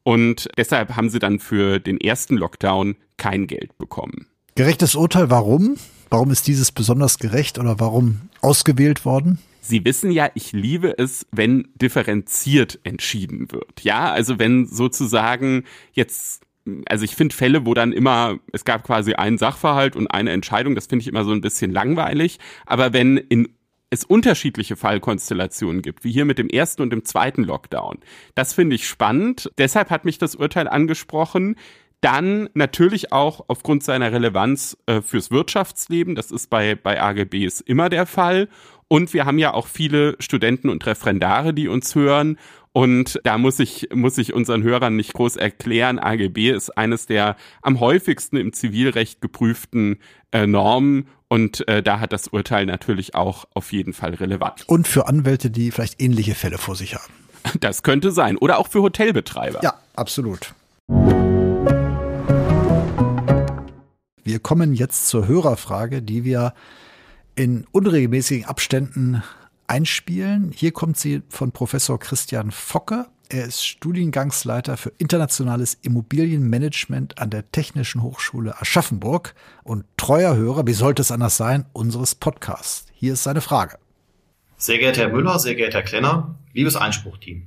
Und deshalb haben sie dann für den ersten Lockdown kein Geld bekommen. Gerechtes Urteil, warum? Warum ist dieses besonders gerecht oder warum ausgewählt worden? Sie wissen ja, ich liebe es, wenn differenziert entschieden wird. Ja, also wenn sozusagen jetzt also ich finde Fälle, wo dann immer, es gab quasi einen Sachverhalt und eine Entscheidung, das finde ich immer so ein bisschen langweilig. Aber wenn in es unterschiedliche Fallkonstellationen gibt, wie hier mit dem ersten und dem zweiten Lockdown. Das finde ich spannend. Deshalb hat mich das Urteil angesprochen. Dann natürlich auch aufgrund seiner Relevanz äh, fürs Wirtschaftsleben. Das ist bei, bei AGBs immer der Fall. Und wir haben ja auch viele Studenten und Referendare, die uns hören. Und da muss ich, muss ich unseren Hörern nicht groß erklären. AGB ist eines der am häufigsten im Zivilrecht geprüften äh, Normen. Und äh, da hat das Urteil natürlich auch auf jeden Fall relevant. Und für Anwälte, die vielleicht ähnliche Fälle vor sich haben. Das könnte sein. Oder auch für Hotelbetreiber. Ja, absolut. Wir kommen jetzt zur Hörerfrage, die wir in unregelmäßigen Abständen einspielen. Hier kommt sie von Professor Christian Focke. Er ist Studiengangsleiter für internationales Immobilienmanagement an der Technischen Hochschule Aschaffenburg und treuer Hörer, wie sollte es anders sein, unseres Podcasts. Hier ist seine Frage. Sehr geehrter Herr Müller, sehr geehrter Herr Klenner, liebes Einspruchteam.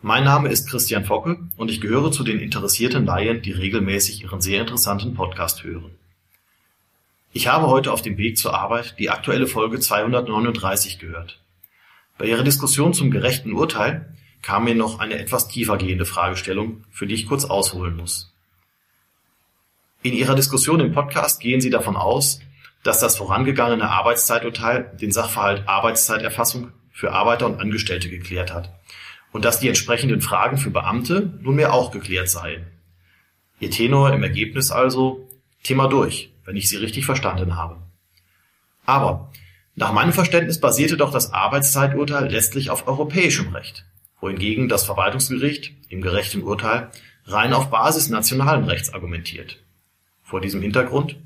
Mein Name ist Christian Focke und ich gehöre zu den interessierten Laien, die regelmäßig Ihren sehr interessanten Podcast hören. Ich habe heute auf dem Weg zur Arbeit die aktuelle Folge 239 gehört. Bei Ihrer Diskussion zum gerechten Urteil kam mir noch eine etwas tiefer gehende Fragestellung, für die ich kurz ausholen muss. In Ihrer Diskussion im Podcast gehen Sie davon aus, dass das vorangegangene Arbeitszeiturteil den Sachverhalt Arbeitszeiterfassung für Arbeiter und Angestellte geklärt hat und dass die entsprechenden Fragen für Beamte nunmehr auch geklärt seien. Ihr Tenor im Ergebnis also Thema durch, wenn ich Sie richtig verstanden habe. Aber nach meinem Verständnis basierte doch das Arbeitszeiturteil letztlich auf europäischem Recht, wohingegen das Verwaltungsgericht im gerechten Urteil rein auf Basis nationalen Rechts argumentiert. Vor diesem Hintergrund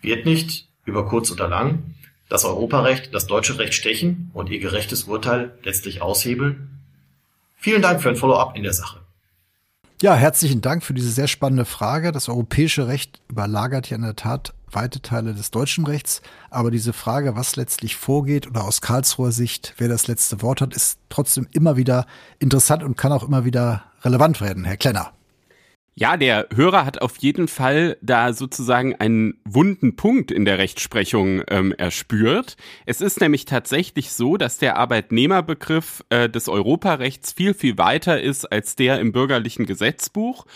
wird nicht, über kurz oder lang, das Europarecht das deutsche Recht stechen und ihr gerechtes Urteil letztlich aushebeln? Vielen Dank für ein Follow-up in der Sache. Ja, herzlichen Dank für diese sehr spannende Frage. Das europäische Recht überlagert ja in der Tat weite Teile des deutschen Rechts. Aber diese Frage, was letztlich vorgeht oder aus Karlsruher Sicht, wer das letzte Wort hat, ist trotzdem immer wieder interessant und kann auch immer wieder relevant werden. Herr Klenner. Ja, der Hörer hat auf jeden Fall da sozusagen einen wunden Punkt in der Rechtsprechung ähm, erspürt. Es ist nämlich tatsächlich so, dass der Arbeitnehmerbegriff äh, des Europarechts viel, viel weiter ist als der im bürgerlichen Gesetzbuch.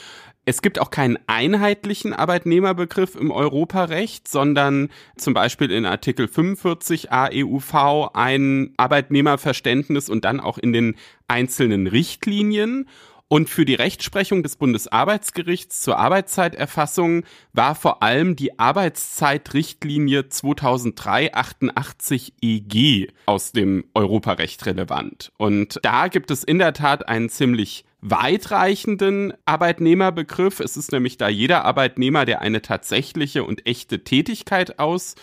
Es gibt auch keinen einheitlichen Arbeitnehmerbegriff im Europarecht, sondern zum Beispiel in Artikel 45 AEUV ein Arbeitnehmerverständnis und dann auch in den einzelnen Richtlinien. Und für die Rechtsprechung des Bundesarbeitsgerichts zur Arbeitszeiterfassung war vor allem die Arbeitszeitrichtlinie 2003-88 EG aus dem Europarecht relevant. Und da gibt es in der Tat einen ziemlich weitreichenden Arbeitnehmerbegriff. Es ist nämlich da jeder Arbeitnehmer, der eine tatsächliche und echte Tätigkeit aus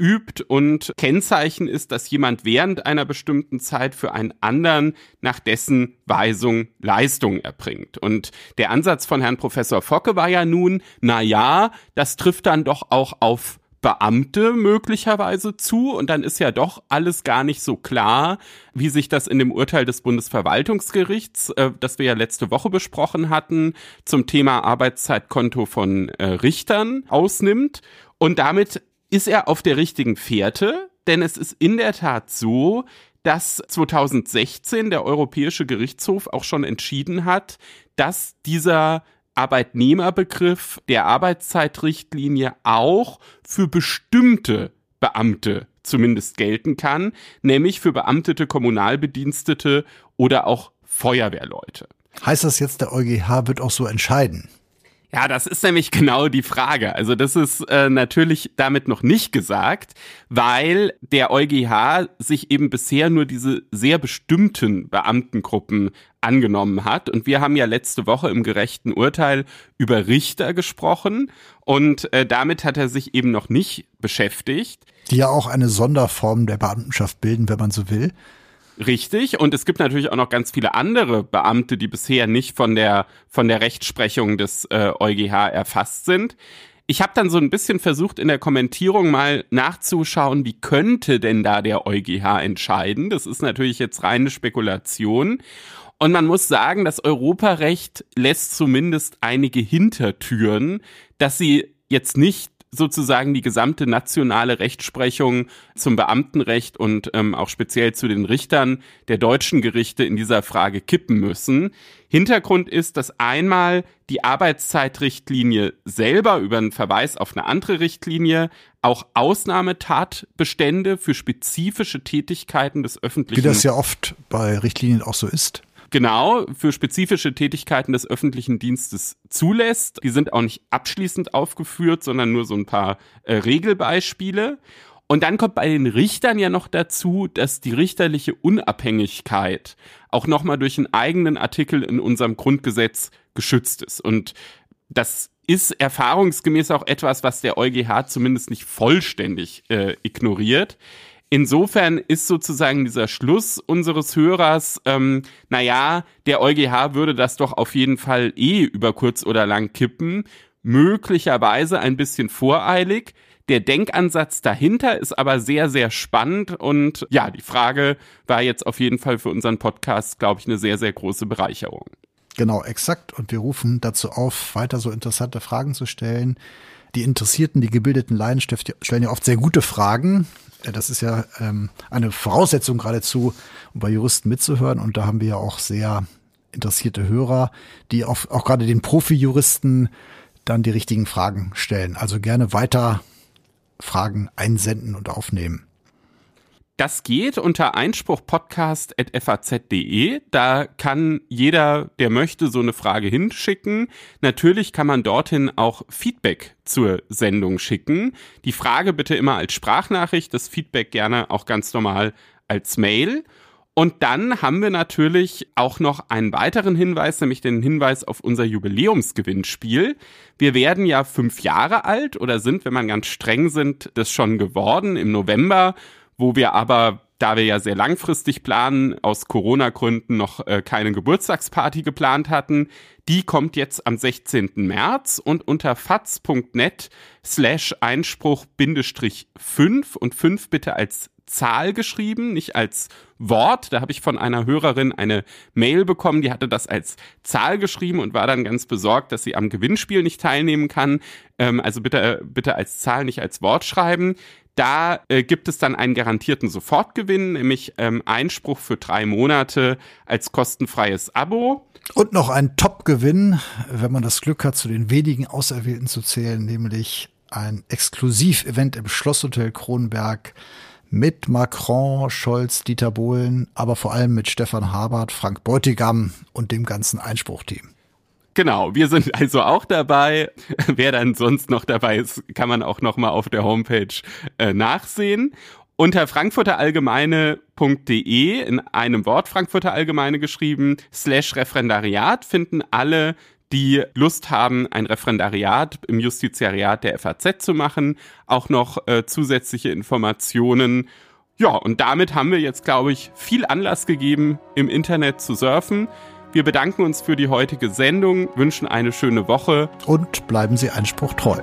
übt und Kennzeichen ist, dass jemand während einer bestimmten Zeit für einen anderen nach dessen Weisung Leistung erbringt. Und der Ansatz von Herrn Professor Focke war ja nun, na ja, das trifft dann doch auch auf Beamte möglicherweise zu und dann ist ja doch alles gar nicht so klar, wie sich das in dem Urteil des Bundesverwaltungsgerichts, äh, das wir ja letzte Woche besprochen hatten, zum Thema Arbeitszeitkonto von äh, Richtern ausnimmt. Und damit ist er auf der richtigen Fährte, denn es ist in der Tat so, dass 2016 der Europäische Gerichtshof auch schon entschieden hat, dass dieser Arbeitnehmerbegriff der Arbeitszeitrichtlinie auch für bestimmte Beamte zumindest gelten kann, nämlich für beamtete Kommunalbedienstete oder auch Feuerwehrleute. Heißt das jetzt, der EuGH wird auch so entscheiden? Ja, das ist nämlich genau die Frage. Also das ist äh, natürlich damit noch nicht gesagt, weil der EuGH sich eben bisher nur diese sehr bestimmten Beamtengruppen angenommen hat. Und wir haben ja letzte Woche im gerechten Urteil über Richter gesprochen und äh, damit hat er sich eben noch nicht beschäftigt. Die ja auch eine Sonderform der Beamtenschaft bilden, wenn man so will. Richtig. Und es gibt natürlich auch noch ganz viele andere Beamte, die bisher nicht von der, von der Rechtsprechung des äh, EuGH erfasst sind. Ich habe dann so ein bisschen versucht, in der Kommentierung mal nachzuschauen, wie könnte denn da der EuGH entscheiden. Das ist natürlich jetzt reine Spekulation. Und man muss sagen, das Europarecht lässt zumindest einige Hintertüren, dass sie jetzt nicht sozusagen die gesamte nationale Rechtsprechung zum Beamtenrecht und ähm, auch speziell zu den Richtern der deutschen Gerichte in dieser Frage kippen müssen. Hintergrund ist, dass einmal die Arbeitszeitrichtlinie selber über einen Verweis auf eine andere Richtlinie auch Ausnahmetatbestände für spezifische Tätigkeiten des öffentlichen. Wie das ja oft bei Richtlinien auch so ist genau für spezifische Tätigkeiten des öffentlichen Dienstes zulässt. Die sind auch nicht abschließend aufgeführt, sondern nur so ein paar äh, Regelbeispiele. Und dann kommt bei den Richtern ja noch dazu, dass die richterliche Unabhängigkeit auch nochmal durch einen eigenen Artikel in unserem Grundgesetz geschützt ist. Und das ist erfahrungsgemäß auch etwas, was der EuGH zumindest nicht vollständig äh, ignoriert. Insofern ist sozusagen dieser Schluss unseres Hörers, ähm, naja, der EuGH würde das doch auf jeden Fall eh über kurz oder lang kippen, möglicherweise ein bisschen voreilig. Der Denkansatz dahinter ist aber sehr, sehr spannend und ja, die Frage war jetzt auf jeden Fall für unseren Podcast, glaube ich, eine sehr, sehr große Bereicherung. Genau, exakt. Und wir rufen dazu auf, weiter so interessante Fragen zu stellen. Die Interessierten, die gebildeten Laien stellen ja oft sehr gute Fragen. Das ist ja ähm, eine Voraussetzung geradezu, um bei Juristen mitzuhören. Und da haben wir ja auch sehr interessierte Hörer, die auch, auch gerade den Profi-Juristen dann die richtigen Fragen stellen. Also gerne weiter Fragen einsenden und aufnehmen. Das geht unter einspruchpodcast.faz.de. Da kann jeder, der möchte, so eine Frage hinschicken. Natürlich kann man dorthin auch Feedback zur Sendung schicken. Die Frage bitte immer als Sprachnachricht, das Feedback gerne auch ganz normal als Mail. Und dann haben wir natürlich auch noch einen weiteren Hinweis, nämlich den Hinweis auf unser Jubiläumsgewinnspiel. Wir werden ja fünf Jahre alt oder sind, wenn man ganz streng sind, das schon geworden im November wo wir aber da wir ja sehr langfristig planen, aus Corona-Gründen noch äh, keine Geburtstagsparty geplant hatten, die kommt jetzt am 16. März und unter faz.net slash Einspruch Bindestrich 5 und 5 bitte als Zahl geschrieben, nicht als Wort. Da habe ich von einer Hörerin eine Mail bekommen, die hatte das als Zahl geschrieben und war dann ganz besorgt, dass sie am Gewinnspiel nicht teilnehmen kann. Ähm, also bitte, bitte als Zahl, nicht als Wort schreiben. Da äh, gibt es dann einen garantierten Sofortgewinn, nämlich ähm, Einspruch für drei Monate als kostenfreies Abo. Und noch ein Top-Gewinn, wenn man das Glück hat, zu den wenigen Auserwählten zu zählen, nämlich ein Exklusiv-Event im Schlosshotel Kronberg mit Macron, Scholz, Dieter Bohlen, aber vor allem mit Stefan Habert, Frank Beutigam und dem ganzen Einspruchteam. Genau, wir sind also auch dabei. Wer dann sonst noch dabei ist, kann man auch noch mal auf der Homepage äh, nachsehen. Unter frankfurterallgemeine.de in einem Wort Frankfurter Allgemeine geschrieben, slash Referendariat finden alle die Lust haben, ein Referendariat im Justiziariat der FAZ zu machen, auch noch äh, zusätzliche Informationen. Ja, und damit haben wir jetzt, glaube ich, viel Anlass gegeben, im Internet zu surfen. Wir bedanken uns für die heutige Sendung, wünschen eine schöne Woche und bleiben Sie Einspruch treu.